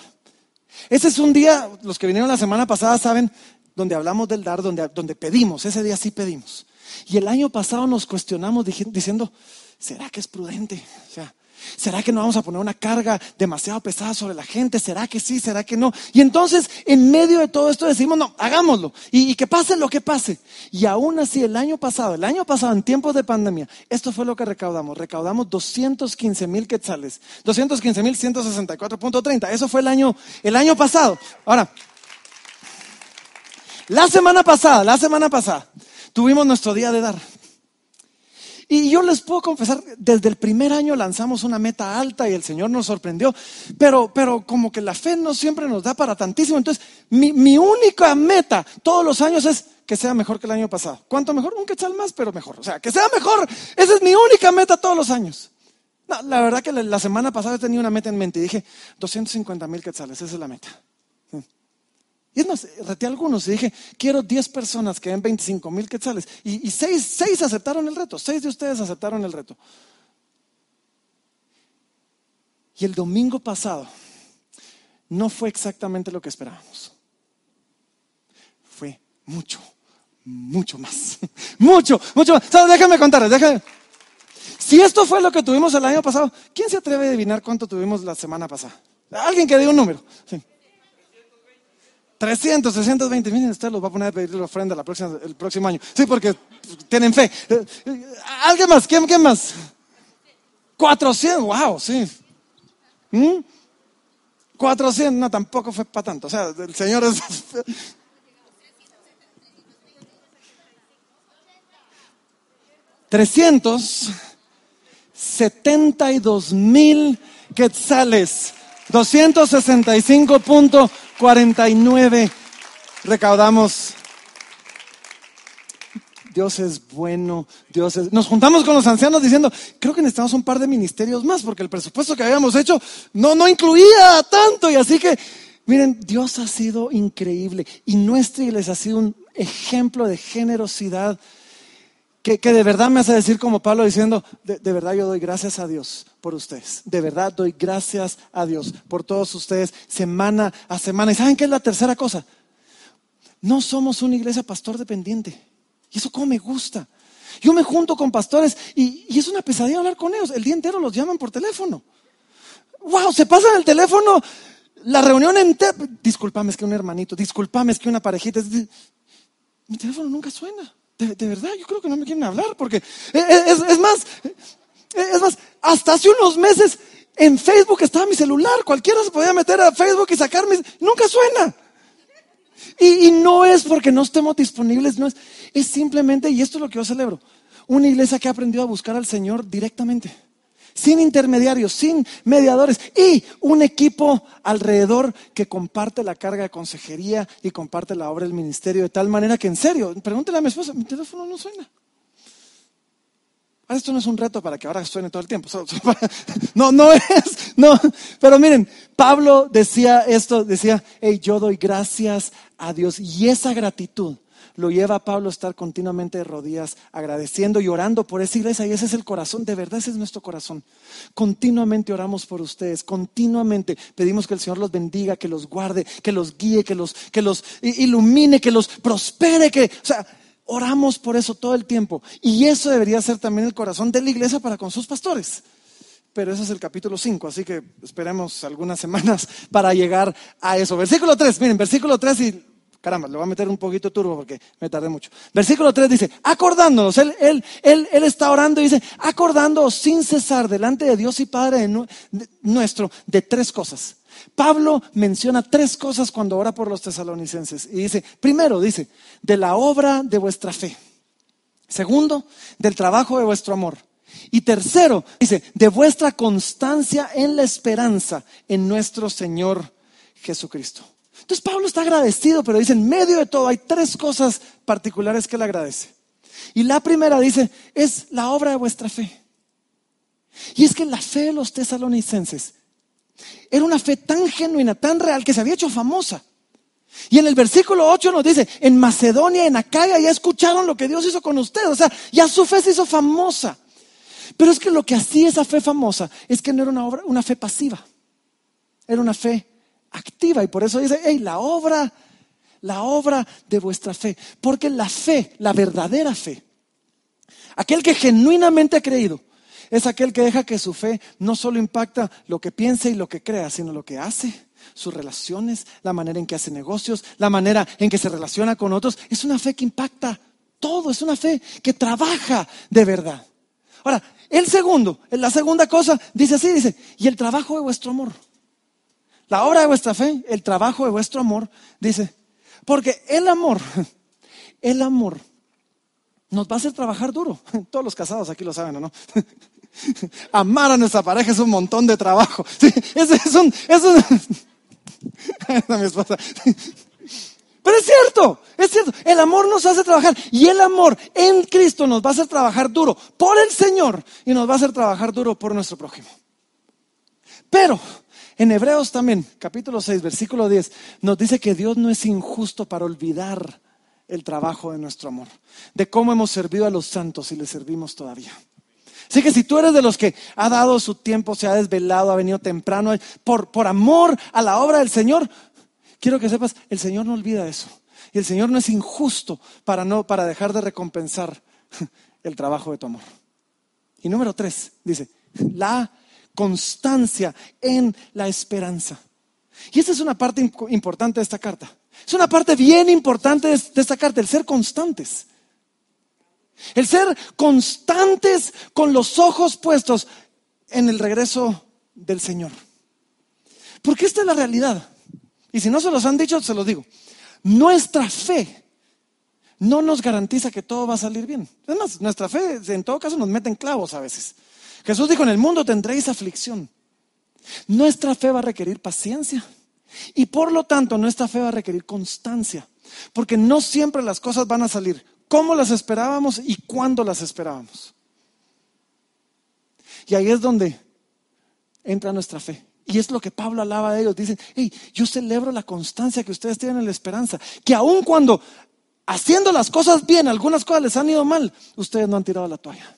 Ese es un día, los que vinieron la semana pasada saben, donde hablamos del dar, donde, donde pedimos, ese día sí pedimos. Y el año pasado nos cuestionamos diciendo, ¿será que es prudente? O sea, ¿será que no vamos a poner una carga demasiado pesada sobre la gente? ¿Será que sí? ¿Será que no? Y entonces, en medio de todo esto decimos, no, hagámoslo. Y, que pase lo que pase. Y aún así, el año pasado, el año pasado, en tiempos de pandemia, esto fue lo que recaudamos. Recaudamos 215 mil quetzales. 215 mil 164.30. Eso fue el año, el año pasado. Ahora, la semana pasada, la semana pasada, tuvimos nuestro día de dar. Y yo les puedo confesar, desde el primer año lanzamos una meta alta y el Señor nos sorprendió, pero, pero como que la fe no siempre nos da para tantísimo. Entonces, mi, mi única meta todos los años es que sea mejor que el año pasado. ¿Cuánto mejor? Un quetzal más, pero mejor. O sea, que sea mejor. Esa es mi única meta todos los años. la verdad que la, semana pasada tenía una meta en mente y dije, 250 mil quetzales, esa es la meta. Y es más, reté algunos y dije, quiero 10 personas que den 25 mil quetzales. Y, y seis, seis aceptaron el reto, seis de ustedes aceptaron el reto. Y el domingo pasado no fue exactamente lo que esperábamos. Fue mucho, mucho más. mucho, mucho más. déjame contarles, déjame. Si esto fue lo que tuvimos el año pasado, ¿quién se atreve a adivinar cuánto tuvimos la semana pasada? Alguien que diga un número. Sí. 300, 320 mil, usted los va a poner a pedir la ofrenda el próximo año. Sí, porque tienen fe. ¿Alguien más? ¿Quién, quién más? 400, wow, sí. 400, ¿Mm? no, tampoco fue para tanto. O sea, el Señor es... 372 mil quetzales. 265.49 recaudamos. Dios es bueno, Dios es... Nos juntamos con los ancianos diciendo, creo que necesitamos un par de ministerios más porque el presupuesto que habíamos hecho no, no incluía tanto y así que, miren, Dios ha sido increíble y nuestra iglesia ha sido un ejemplo de generosidad que, de verdad me hace decir como Pablo diciendo, de, verdad yo doy gracias a Dios por ustedes. De verdad doy gracias a Dios por todos ustedes semana a semana. ¿Y saben qué es la tercera cosa? No somos una iglesia pastor dependiente. Y eso como me gusta. Yo me junto con pastores y, y es una pesadilla hablar con ellos. El día entero los llaman por teléfono. ¡Wow! Se pasan el teléfono. La reunión entera. Disculpame, es que un hermanito. Disculpame, es que una parejita. Mi teléfono nunca suena. De, verdad, yo creo que no me quieren hablar porque es, más, es más, hasta hace unos meses en Facebook estaba mi celular, cualquiera se podía meter a Facebook y sacarme, nunca suena. Y, y, no es porque no estemos disponibles, no es, es simplemente, y esto es lo que yo celebro, una iglesia que ha aprendido a buscar al Señor directamente sin intermediarios, sin mediadores y un equipo alrededor que comparte la carga de consejería y comparte la obra del ministerio de tal manera que en serio, pregúntele a mi esposa, mi teléfono no suena. esto no es un reto para que ahora suene todo el tiempo. No, no es, no. Pero miren, Pablo decía esto, decía, hey, yo doy gracias a Dios y esa gratitud lo lleva a Pablo a estar continuamente de rodillas, agradeciendo y orando por esa iglesia. Y ese es el corazón, de verdad ese es nuestro corazón. Continuamente oramos por ustedes, continuamente pedimos que el Señor los bendiga, que los guarde, que los guíe, que los, que los ilumine, que los prospere, que, o sea, oramos por eso todo el tiempo. Y eso debería ser también el corazón de la iglesia para con sus pastores. Pero ese es el capítulo 5, así que esperemos algunas semanas para llegar a eso. Versículo 3, miren, versículo 3 y caramba, le voy a meter un poquito turbo porque me tardé mucho. Versículo 3 dice, acordándonos, él, está orando y dice, acordándonos sin cesar delante de Dios y Padre nuestro de tres cosas. Pablo menciona tres cosas cuando ora por los tesalonicenses. Y dice, primero, dice, de la obra de vuestra fe. Segundo, del trabajo de vuestro amor. Y tercero, dice, de vuestra constancia en la esperanza en nuestro Señor Jesucristo. Entonces Pablo está agradecido, pero dice, en medio de todo hay tres cosas particulares que le agradece. Y la primera dice, es la obra de vuestra fe. Y es que la fe de los tesalonicenses era una fe tan genuina, tan real, que se había hecho famosa. Y en el versículo 8 nos dice, en Macedonia, en Acaya, ya escucharon lo que Dios hizo con ustedes. O sea, ya su fe se hizo famosa. Pero es que lo que hacía esa fe famosa es que no era una, obra, una fe pasiva, era una fe activa. Y por eso dice, hey, la obra, la obra de vuestra fe. Porque la fe, la verdadera fe, aquel que genuinamente ha creído, es aquel que deja que su fe no solo impacta lo que piensa y lo que crea, sino lo que hace, sus relaciones, la manera en que hace negocios, la manera en que se relaciona con otros. Es una fe que impacta todo, es una fe que trabaja de verdad. Ahora, el segundo, la segunda cosa, dice así, dice, y el trabajo de vuestro amor. La obra de vuestra fe, el trabajo de vuestro amor, dice, porque el amor, el amor nos va a hacer trabajar duro. Todos los casados aquí lo saben, ¿no? Amar a nuestra pareja es un montón de trabajo. es, es un, es un... mi esposa. Pero es cierto, es cierto. El amor nos hace trabajar y el amor en Cristo nos va a hacer trabajar duro por el Señor y nos va a hacer trabajar duro por nuestro prójimo. Pero en Hebreos también, capítulo 6, versículo 10, nos dice que Dios no es injusto para olvidar el trabajo de nuestro amor, de cómo hemos servido a los santos y le servimos todavía. Así que si tú eres de los que ha dado su tiempo, se ha desvelado, ha venido temprano, por, por amor a la obra del Señor, quiero que sepas, el Señor no olvida eso. Y el Señor no es injusto para, no, para dejar de recompensar el trabajo de tu amor. Y número tres, dice, la constancia en la esperanza. Y esta es una parte importante de esta carta. Es una parte bien importante de esta carta, el ser constantes. El ser constantes con los ojos puestos en el regreso del Señor. Porque esta es la realidad. Y si no se los han dicho, se los digo. Nuestra fe no nos garantiza que todo va a salir bien. Es nuestra fe en todo caso nos mete en clavos a veces. Jesús dijo, en el mundo tendréis aflicción. Nuestra fe va a requerir paciencia. Y por lo tanto, nuestra fe va a requerir constancia. Porque no siempre las cosas van a salir cómo las esperábamos y cuándo las esperábamos. Y ahí es donde entra nuestra fe. Y es lo que Pablo alaba de ellos. Dice, hey, yo celebro la constancia que ustedes tienen en la esperanza. Que aun cuando haciendo las cosas bien, algunas cosas les han ido mal, ustedes no han tirado la toalla.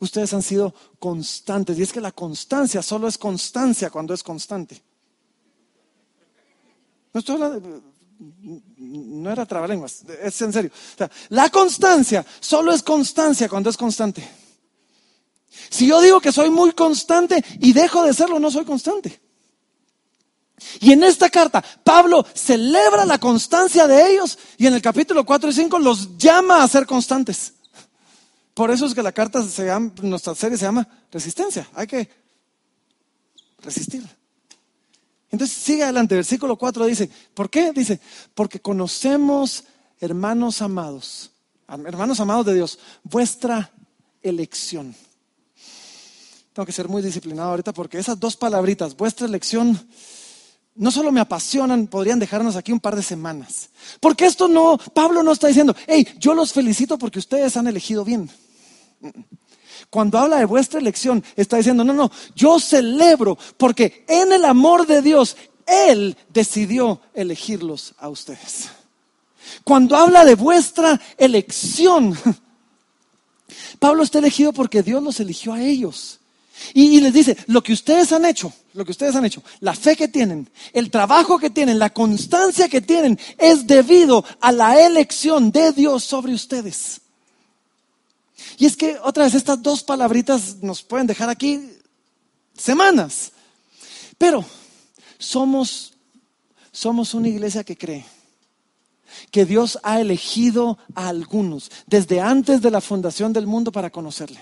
Ustedes han sido constantes. Y es que la constancia solo es constancia cuando es constante. No estoy hablando, no era trabalenguas, es en serio. la constancia solo es constancia cuando es constante. Si yo digo que soy muy constante y dejo de serlo, no soy constante. Y en esta carta, Pablo celebra la constancia de ellos y en el capítulo 4 y 5 los llama a ser constantes. Por eso es que la carta, se llama, nuestra serie se llama Resistencia. Hay que resistir. Entonces sigue adelante, versículo 4 dice, ¿por qué? Dice, porque conocemos, hermanos amados, hermanos amados de Dios, vuestra elección. Tengo que ser muy disciplinado ahorita porque esas dos palabritas, vuestra elección, no solo me apasionan, podrían dejarnos aquí un par de semanas. Porque esto no, Pablo no está diciendo, hey, yo los felicito porque ustedes han elegido bien. Cuando habla de vuestra elección, está diciendo, no, no, yo celebro porque en el amor de Dios, Él decidió elegirlos a ustedes. Cuando habla de vuestra elección, Pablo está elegido porque Dios los eligió a ellos. Y, les dice, lo que ustedes han hecho, lo que ustedes han hecho, la fe que tienen, el trabajo que tienen, la constancia que tienen, es debido a la elección de Dios sobre ustedes. Y es que otra vez estas dos palabritas nos pueden dejar aquí semanas. Pero somos, somos una iglesia que cree que Dios ha elegido a algunos desde antes de la fundación del mundo para conocerle.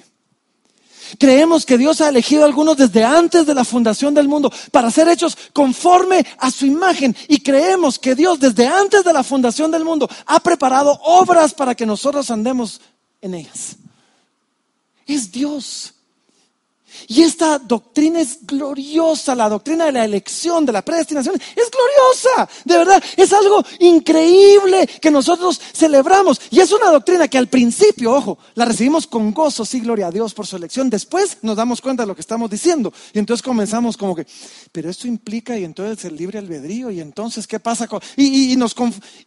Creemos que Dios ha elegido a algunos desde antes de la fundación del mundo para ser hechos conforme a su imagen. Y creemos que Dios desde antes de la fundación del mundo ha preparado obras para que nosotros andemos en ellas. Es Dios. Y esta doctrina es gloriosa, la doctrina de la elección, de la predestinación, es gloriosa, de verdad, es algo increíble que nosotros celebramos. Y es una doctrina que al principio, ojo, la recibimos con gozo, sí, gloria a Dios por su elección. Después nos damos cuenta de lo que estamos diciendo. Y entonces comenzamos como que, pero esto implica y entonces el libre albedrío, y entonces, ¿qué pasa con...? Y, y, nos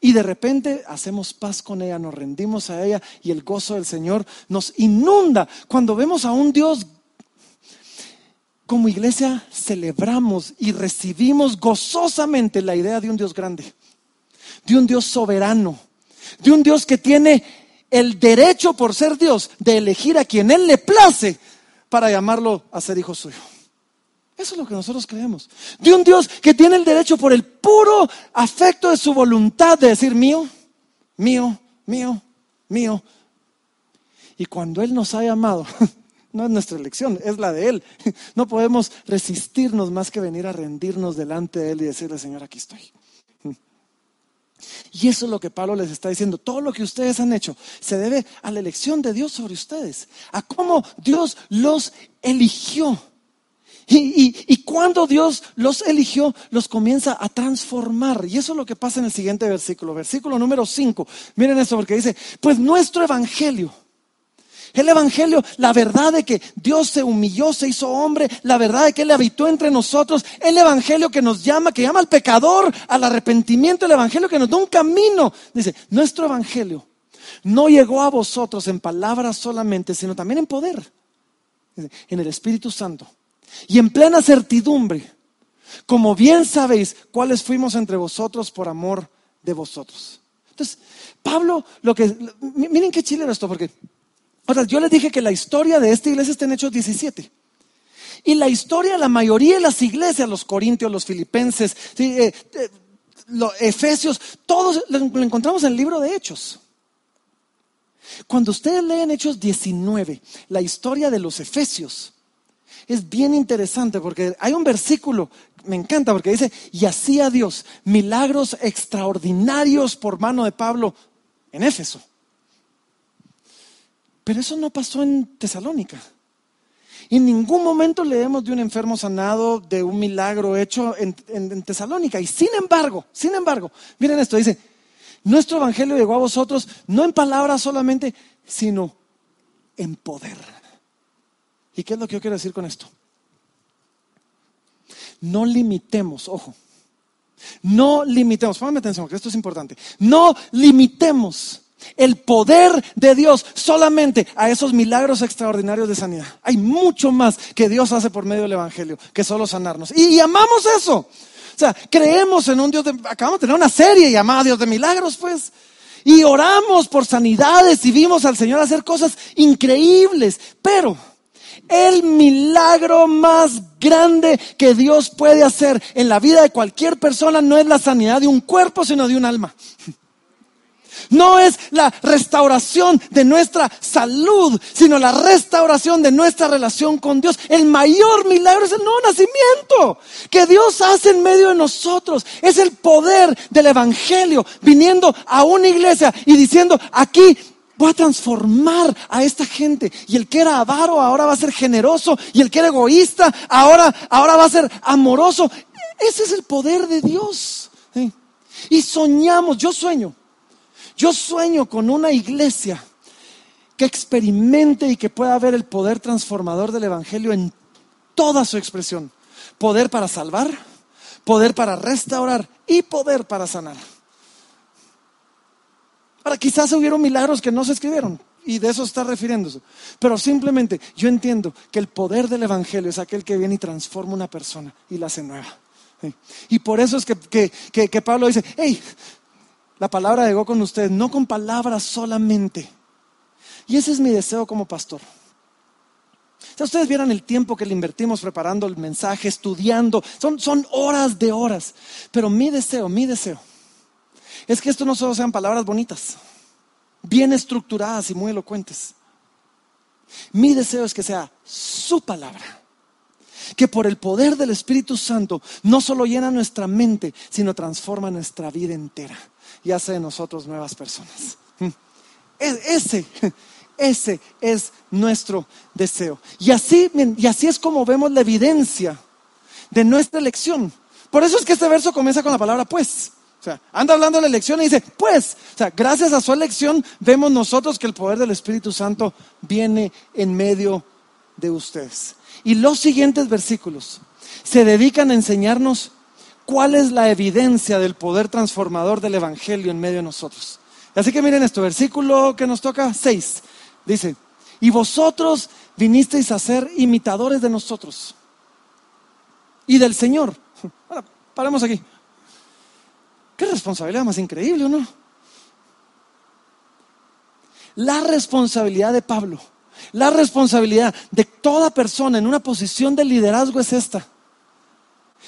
y de repente hacemos paz con ella, nos rendimos a ella y el gozo del Señor nos inunda cuando vemos a un Dios como iglesia celebramos y recibimos gozosamente la idea de un Dios grande, de un Dios soberano, de un Dios que tiene el derecho por ser Dios de elegir a quien Él le place para llamarlo a ser hijo suyo. Eso es lo que nosotros creemos. De un Dios que tiene el derecho por el puro afecto de su voluntad de decir mío, mío, mío, mío. Y cuando Él nos ha llamado, No es nuestra elección, es la de Él. No podemos resistirnos más que venir a rendirnos delante de Él y decirle, Señor, aquí estoy. Y eso es lo que Pablo les está diciendo. Todo lo que ustedes han hecho se debe a la elección de Dios sobre ustedes, a cómo Dios los eligió. Y, y, cuando Dios los eligió, los comienza a transformar. Y eso es lo que pasa en el siguiente versículo, versículo número 5. Miren esto porque dice, pues nuestro evangelio el Evangelio, la verdad de que Dios se humilló, se hizo hombre, la verdad de que Él habitó entre nosotros, el Evangelio que nos llama, que llama al pecador al arrepentimiento, el Evangelio que nos da un camino. Dice, nuestro Evangelio no llegó a vosotros en palabras solamente, sino también en poder, en el Espíritu Santo y en plena certidumbre, como bien sabéis cuáles fuimos entre vosotros por amor de vosotros. Entonces, Pablo, lo que, miren qué chile era esto, porque yo les dije que la historia de esta iglesia está en Hechos 17. Y la historia la mayoría de las iglesias, los corintios, los filipenses, eh, eh, los efesios, todos lo, encontramos en el libro de Hechos. Cuando ustedes leen Hechos 19, la historia de los efesios, es bien interesante porque hay un versículo, me encanta porque dice, y hacía Dios milagros extraordinarios por mano de Pablo en Éfeso. Pero eso no pasó en Tesalónica. En ningún momento leemos de un enfermo sanado, de un milagro hecho en, Tesalónica. Y sin embargo, sin embargo, miren esto, dice, nuestro evangelio llegó a vosotros no en palabras solamente, sino en poder. ¿Y qué es lo que yo quiero decir con esto? No limitemos, ojo, no limitemos, pónganme atención, porque esto es importante, no limitemos el poder de Dios solamente a esos milagros extraordinarios de sanidad. Hay mucho más que Dios hace por medio del Evangelio que solo sanarnos. Y, amamos eso. O sea, creemos en un Dios de... Acabamos de tener una serie llamada Dios de Milagros, pues. Y oramos por sanidades y vimos al Señor hacer cosas increíbles. Pero el milagro más grande que Dios puede hacer en la vida de cualquier persona no es la sanidad de un cuerpo, sino de un alma. No es la restauración de nuestra salud, sino la restauración de nuestra relación con Dios. El mayor milagro es el nuevo nacimiento que Dios hace en medio de nosotros. Es el poder del Evangelio viniendo a una iglesia y diciendo, aquí voy a transformar a esta gente. Y el que era avaro ahora va a ser generoso. Y el que era egoísta ahora, ahora va a ser amoroso. Ese es el poder de Dios. Y soñamos, yo sueño yo sueño con una iglesia que experimente y que pueda ver el poder transformador del Evangelio en toda su expresión. Poder para salvar, poder para restaurar y poder para sanar. Ahora, quizás hubieron milagros que no se escribieron, y de eso está refiriéndose. Pero simplemente yo entiendo que el poder del Evangelio es aquel que viene y transforma una persona y la hace nueva. Y por eso es que, que Pablo dice, hey, la palabra llegó con ustedes, no con palabras solamente. Y ese es mi deseo como pastor. Si ustedes vieran el tiempo que le invertimos preparando el mensaje, estudiando, son, son horas de horas. Pero mi deseo, mi deseo, es que esto no solo sean palabras bonitas, bien estructuradas y muy elocuentes. Mi deseo es que sea su palabra, que por el poder del Espíritu Santo no solo llena nuestra mente, sino transforma nuestra vida entera y hace de nosotros nuevas personas. Ese, ese es nuestro deseo. Y así, y así es como vemos la evidencia de nuestra elección. Por eso es que este verso comienza con la palabra pues. O sea, anda hablando de la elección y dice, pues, o sea, gracias a su elección vemos nosotros que el poder del Espíritu Santo viene en medio de ustedes. Y los siguientes versículos se dedican a enseñarnos cuál es la evidencia del poder transformador del Evangelio en medio de nosotros. Así que miren esto, versículo que nos toca, 6. Dice, y vosotros vinisteis a ser imitadores de nosotros y del Señor. Ahora, paremos aquí. Qué responsabilidad más increíble, ¿no? La responsabilidad de Pablo, la responsabilidad de toda persona en una posición de liderazgo es esta.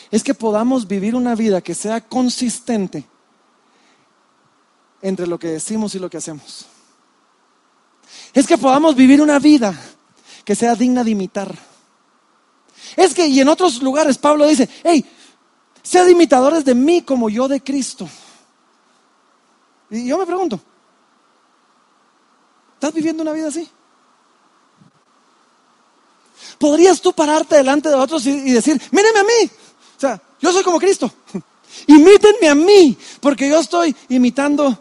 Es que podamos vivir una vida que sea consistente entre lo que decimos y lo que hacemos es que podamos vivir una vida que sea digna de imitar. Es que, y en otros lugares Pablo dice, hey, sean imitadores de mí como yo de Cristo. Y yo me pregunto, ¿estás viviendo una vida así? ¿Podrías tú pararte delante de otros y, decir, mírenme a mí? Yo soy como Cristo. Imítenme a mí, porque yo estoy imitando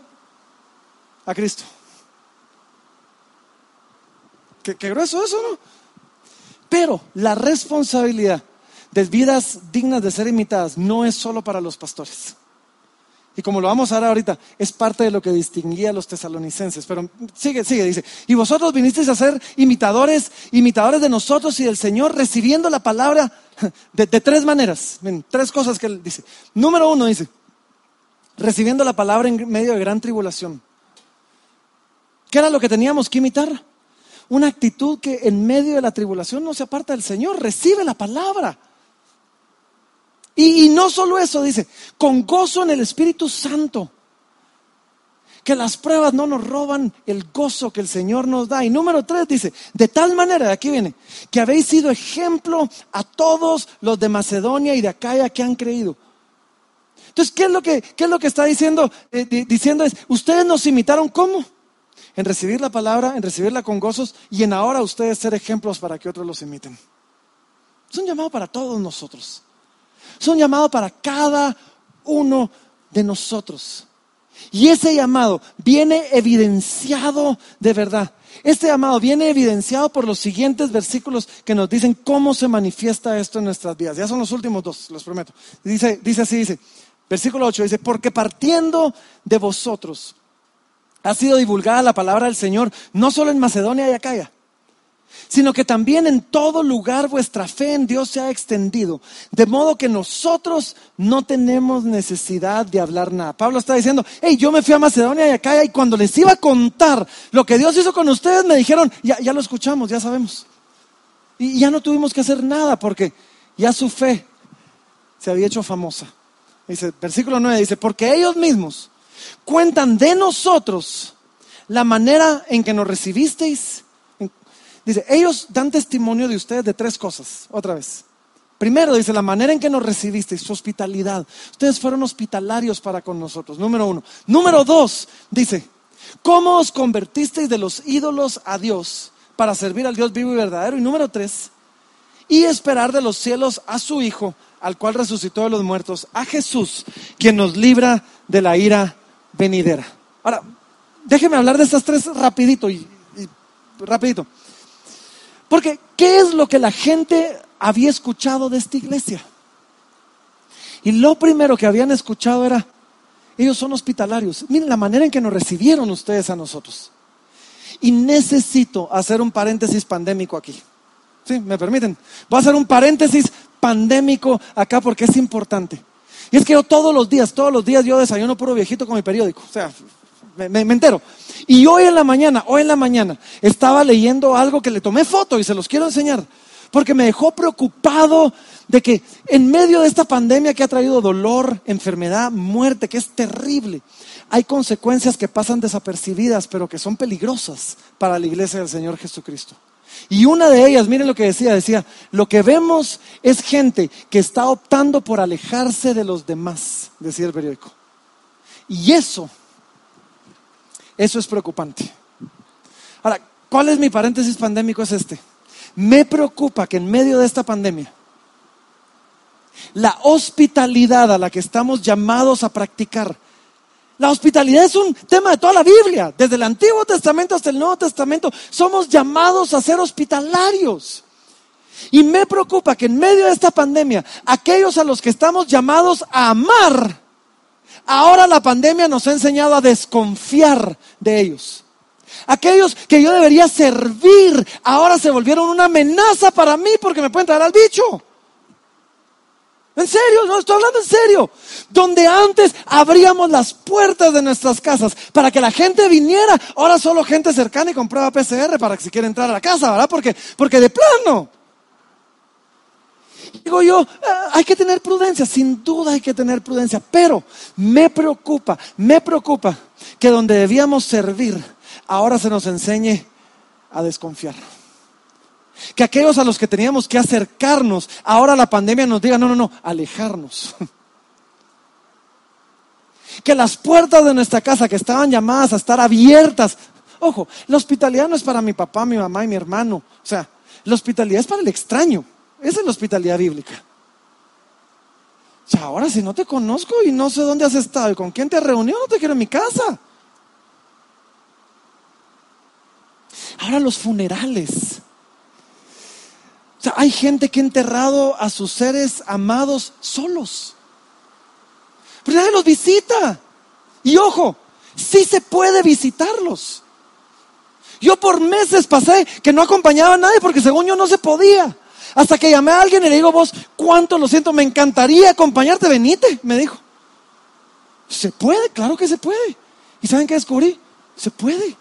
a Cristo. Qué, grueso eso, ¿no? Pero la responsabilidad de vidas dignas de ser imitadas no es solo para los pastores. Y como lo vamos a ver ahorita, es parte de lo que distinguía a los tesalonicenses. Pero sigue, sigue, dice, y vosotros vinisteis a ser imitadores, imitadores de nosotros y del Señor, recibiendo la palabra de, tres maneras. Tres cosas que él dice. Número uno dice, recibiendo la palabra en medio de gran tribulación. ¿Qué era lo que teníamos que imitar? una actitud que en medio de la tribulación no se aparta del Señor, recibe la palabra. Y, no solo eso, dice, con gozo en el Espíritu Santo. Que las pruebas no nos roban el gozo que el Señor nos da. Y número tres dice, de tal manera, de aquí viene, que habéis sido ejemplo a todos los de Macedonia y de Acaya que han creído. Entonces, ¿qué es lo que, qué es lo que está diciendo? Eh, diciendo es, ustedes nos imitaron cómo? en recibir la palabra, en recibirla con gozos y en ahora ustedes ser ejemplos para que otros los imiten. Es un llamado para todos nosotros. Es un llamado para cada uno de nosotros. Y ese llamado viene evidenciado de verdad. Este llamado viene evidenciado por los siguientes versículos que nos dicen cómo se manifiesta esto en nuestras vidas. Ya son los últimos dos, los prometo. Dice, dice así, dice, versículo 8, dice, porque partiendo de vosotros ha sido divulgada la palabra del Señor, no solo en Macedonia y Acaya, sino que también en todo lugar vuestra fe en Dios se ha extendido, de modo que nosotros no tenemos necesidad de hablar nada. Pablo está diciendo, hey, yo me fui a Macedonia y Acaya y cuando les iba a contar lo que Dios hizo con ustedes, me dijeron, ya, ya lo escuchamos, ya sabemos. Y ya no tuvimos que hacer nada porque ya su fe se había hecho famosa. Dice, versículo 9 dice, porque ellos mismos cuentan de nosotros la manera en que nos recibisteis. Dice, ellos dan testimonio de ustedes de tres cosas, otra vez. Primero dice, la manera en que nos recibisteis, su hospitalidad. Ustedes fueron hospitalarios para con nosotros, número uno. Número dos, dice, ¿cómo os convertisteis de los ídolos a Dios para servir al Dios vivo y verdadero? Y número tres, y esperar de los cielos a su Hijo, al cual resucitó de los muertos, a Jesús, quien nos libra de la ira venidera. Ahora, déjeme hablar de estas tres rapidito y, rapidito. Porque, ¿qué es lo que la gente había escuchado de esta iglesia? Y lo primero que habían escuchado era, ellos son hospitalarios. Miren la manera en que nos recibieron ustedes a nosotros. Y necesito hacer un paréntesis pandémico aquí. ¿Sí? ¿Me permiten? Voy a hacer un paréntesis pandémico acá porque es importante. Y es que yo todos los días, todos los días yo desayuno puro viejito con mi periódico. O sea, me, entero. Y hoy en la mañana, hoy en la mañana, estaba leyendo algo que le tomé foto y se los quiero enseñar. Porque me dejó preocupado de que en medio de esta pandemia que ha traído dolor, enfermedad, muerte, que es terrible, hay consecuencias que pasan desapercibidas, pero que son peligrosas para la iglesia del Señor Jesucristo. Y una de ellas, miren lo que decía, decía, lo que vemos es gente que está optando por alejarse de los demás, decía el periódico. Y eso, eso es preocupante. Ahora, ¿cuál es mi paréntesis pandémico? Es este. Me preocupa que en medio de esta pandemia, la hospitalidad a la que estamos llamados a practicar. La hospitalidad es un tema de toda la Biblia, desde el Antiguo Testamento hasta el Nuevo Testamento. Somos llamados a ser hospitalarios. Y me preocupa que en medio de esta pandemia, aquellos a los que estamos llamados a amar, ahora la pandemia nos ha enseñado a desconfiar de ellos. Aquellos que yo debería servir, ahora se volvieron una amenaza para mí porque me pueden traer al bicho. En serio, no estoy hablando en serio. Donde antes abríamos las puertas de nuestras casas para que la gente viniera, ahora solo gente cercana y con prueba PCR para que si quiere entrar a la casa, ¿verdad? Porque, porque de plano. Digo yo, ah, hay que tener prudencia, sin duda hay que tener prudencia, pero me preocupa, me preocupa que donde debíamos servir, ahora se nos enseñe a desconfiar. Que aquellos a los que teníamos que acercarnos, ahora la pandemia nos diga, no, no, no, alejarnos. Que las puertas de nuestra casa que estaban llamadas a estar abiertas, ojo, la hospitalidad no es para mi papá, mi mamá y mi hermano. O sea, la hospitalidad es para el extraño. Esa es la hospitalidad bíblica. Sea, ahora si no te conozco y no sé dónde has estado y con quién te has reunido, no te quiero en mi casa. Ahora los funerales. Hay gente que ha enterrado a sus seres amados solos. Pero nadie los visita. Y ojo, sí se puede visitarlos. Yo por meses pasé que no acompañaba a nadie porque según yo no se podía. Hasta que llamé a alguien y le digo, vos, cuánto lo siento, me encantaría acompañarte, venite, me dijo. Se puede, claro que se puede. ¿Y saben qué descubrí? Se puede.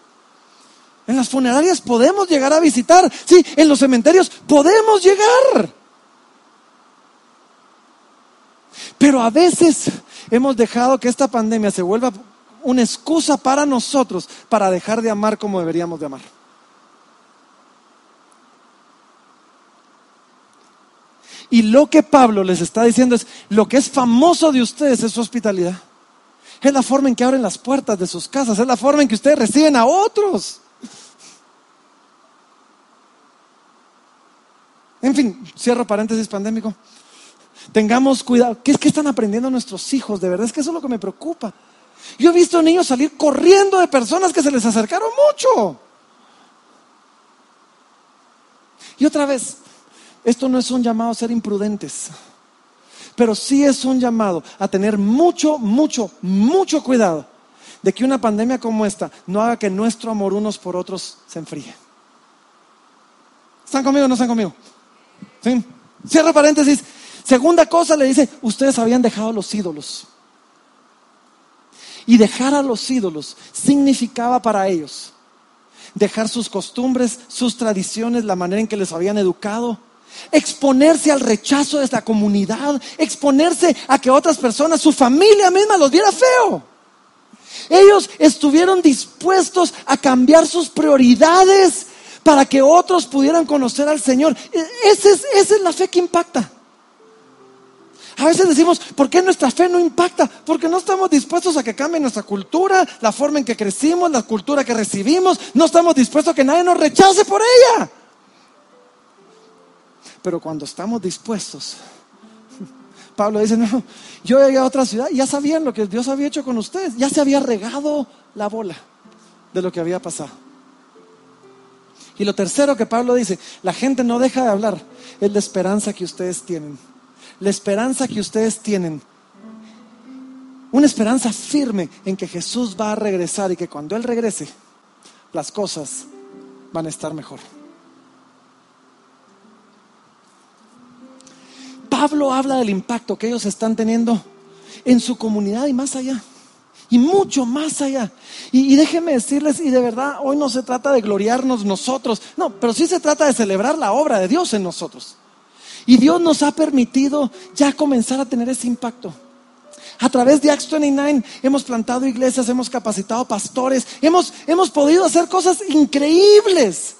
En las funerarias podemos llegar a visitar. Sí, en los cementerios podemos llegar. Pero a veces hemos dejado que esta pandemia se vuelva una excusa para nosotros para dejar de amar como deberíamos de amar. Y lo que Pablo les está diciendo es, lo que es famoso de ustedes es su hospitalidad. Es la forma en que abren las puertas de sus casas, es la forma en que ustedes reciben a otros. En fin, cierro paréntesis pandémico. Tengamos cuidado. ¿Qué es que están aprendiendo nuestros hijos? De verdad es que eso es lo que me preocupa. Yo he visto niños salir corriendo de personas que se les acercaron mucho. Y otra vez, esto no es un llamado a ser imprudentes, pero sí es un llamado a tener mucho, mucho, mucho cuidado de que una pandemia como esta no haga que nuestro amor unos por otros se enfríe. ¿Están conmigo o no están conmigo? ¿Sí? Cierra paréntesis. Segunda cosa le dice, ustedes habían dejado los ídolos. Y dejar a los ídolos significaba para ellos dejar sus costumbres, sus tradiciones, la manera en que les habían educado, exponerse al rechazo de esta comunidad, exponerse a que otras personas, su familia misma los viera feo. Ellos estuvieron dispuestos a cambiar sus prioridades para que otros pudieran conocer al Señor. E, esa es, esa es la fe que impacta. A veces decimos, ¿por qué nuestra fe no impacta? Porque no estamos dispuestos a que cambie nuestra cultura, la forma en que crecimos, la cultura que recibimos. No estamos dispuestos a que nadie nos rechace por ella. Pero cuando estamos dispuestos, Pablo dice, no, yo llegué a otra ciudad ya sabían lo que Dios había hecho con ustedes. Ya se había regado la bola de lo que había pasado. Y lo tercero que Pablo dice, la gente no deja de hablar, es la esperanza que ustedes tienen. La esperanza que ustedes tienen. Una esperanza firme en que Jesús va a regresar y que cuando Él regrese, las cosas van a estar mejor. Pablo habla del impacto que ellos están teniendo en su comunidad y más allá. Y mucho más allá. Y, déjenme decirles, y de verdad, hoy no se trata de gloriarnos nosotros, no, pero sí se trata de celebrar la obra de Dios en nosotros. Y Dios nos ha permitido ya comenzar a tener ese impacto. A través de Acts 29 hemos plantado iglesias, hemos capacitado pastores, hemos, hemos podido hacer cosas increíbles.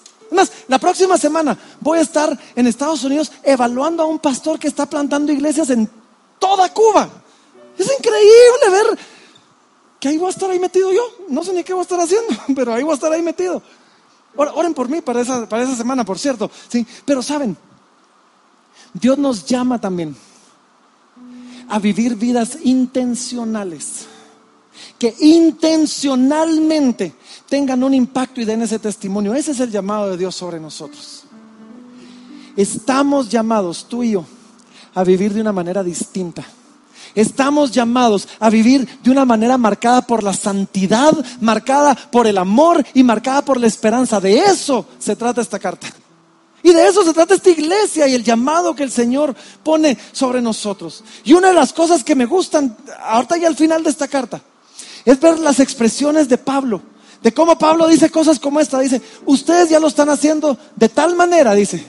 La próxima semana voy a estar en Estados Unidos evaluando a un pastor que está plantando iglesias en toda Cuba. Es increíble ver que ahí voy a estar ahí metido yo. No sé ni qué voy a estar haciendo, pero ahí voy a estar ahí metido. Oren por mí para esa, para esa semana, por cierto. ¿sí? Pero saben, Dios nos llama también a vivir vidas intencionales. Que intencionalmente tengan un impacto y den ese testimonio. Ese es el llamado de Dios sobre nosotros. Estamos llamados, tú y yo, a vivir de una manera distinta. Estamos llamados a vivir de una manera marcada por la santidad, marcada por el amor y marcada por la esperanza. De eso se trata esta carta. Y de eso se trata esta iglesia y el llamado que el Señor pone sobre nosotros. Y una de las cosas que me gustan, ahorita ya al final de esta carta, es ver las expresiones de Pablo. De cómo Pablo dice cosas como esta. Dice, ustedes ya lo están haciendo de tal manera, dice,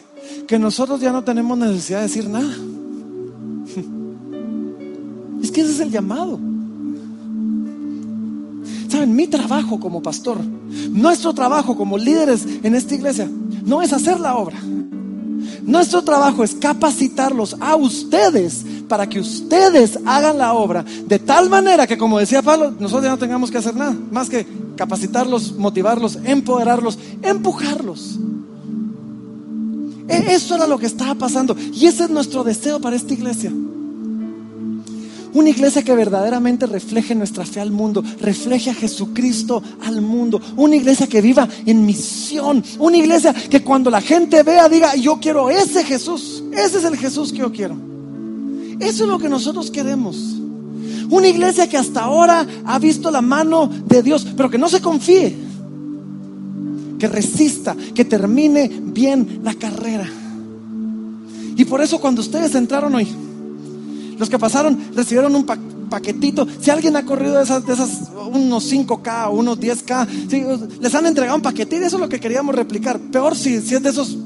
que nosotros ya no tenemos necesidad de decir nada. Es que ese es el llamado. Saben, mi trabajo como pastor, nuestro trabajo como líderes en esta iglesia, no es hacer la obra. Nuestro trabajo es capacitarlos a ustedes para que ustedes hagan la obra de tal manera que, como decía Pablo, nosotros ya no tengamos que hacer nada más que capacitarlos, motivarlos, empoderarlos, empujarlos. E-, eso era lo que estaba pasando y ese es nuestro deseo para esta iglesia. Una iglesia que verdaderamente refleje nuestra fe al mundo, refleje a Jesucristo al mundo. Una iglesia que viva en misión. Una iglesia que cuando la gente vea diga, yo quiero ese Jesús. Ese es el Jesús que yo quiero. Eso es lo que nosotros queremos. Una iglesia que hasta ahora ha visto la mano de Dios, pero que no se confíe. Que resista, que termine bien la carrera. Y por eso cuando ustedes entraron hoy, los que pasaron recibieron un paquetito. Si alguien ha corrido de esas, unos 5K o unos 10K, les han entregado un paquetito. Eso es lo que queríamos replicar. Peor si, si es de esos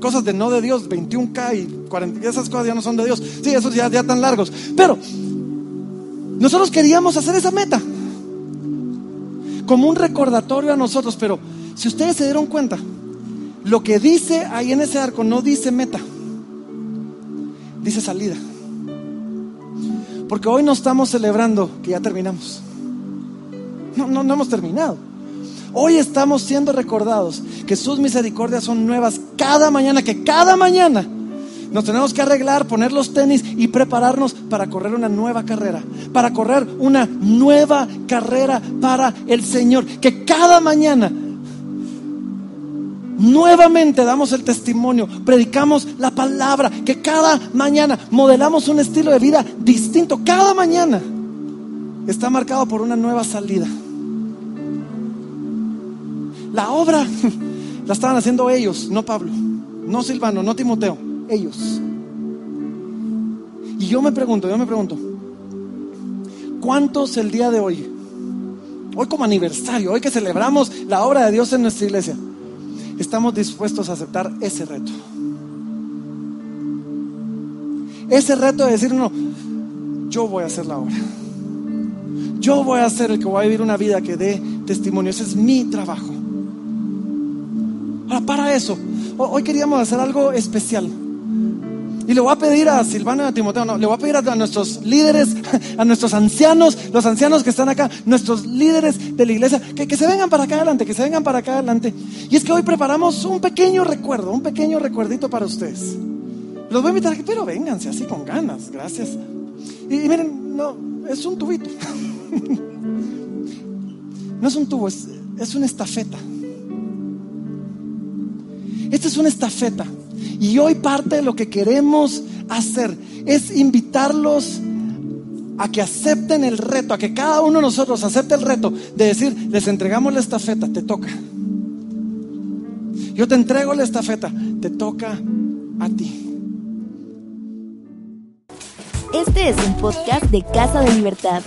cosas de no de Dios, 21K y 40, esas cosas ya no son de Dios. Sí, esos ya, ya tan largos. Pero nosotros queríamos hacer esa meta. Como un recordatorio a nosotros. Pero si ustedes se dieron cuenta, lo que dice ahí en ese arco no dice meta, dice salida. Porque hoy no estamos celebrando que ya terminamos. No, no, no hemos terminado. Hoy estamos siendo recordados que sus misericordias son nuevas cada mañana, que cada mañana nos tenemos que arreglar, poner los tenis y prepararnos para correr una nueva carrera, para correr una nueva carrera para el Señor. Que cada mañana nuevamente damos el testimonio, predicamos la palabra, que cada mañana modelamos un estilo de vida distinto, cada mañana está marcado por una nueva salida. La obra la estaban haciendo ellos, no Pablo, no Silvano, no Timoteo, ellos. Y yo me pregunto, yo me pregunto, ¿cuántos el día de hoy, hoy como aniversario, hoy que celebramos la obra de Dios en nuestra iglesia, estamos dispuestos a aceptar ese reto. Ese reto de decir, no, yo voy a hacer la obra. Yo voy a ser el que voy a vivir una vida que dé testimonio. Ese es mi trabajo. Ahora, para eso, hoy queríamos hacer algo especial. Y le voy a pedir a Silvana y a Timoteo, no, le voy a pedir a nuestros líderes, a nuestros ancianos, los ancianos que están acá, nuestros líderes de la iglesia, que, que se vengan para acá adelante, que se vengan para acá adelante. Y es que hoy preparamos un pequeño recuerdo, un pequeño recuerdito para ustedes. Los voy a invitar pero vénganse así con ganas, gracias. Y, miren, no, es un tubito. no es un tubo, es, es una estafeta. Esta es una estafeta. Y hoy parte de lo que queremos hacer es invitarlos a que acepten el reto, a que cada uno de nosotros acepte el reto de decir, les entregamos la estafeta, te toca. Yo te entrego la estafeta, te toca a ti. Este es un podcast de Casa de Libertad.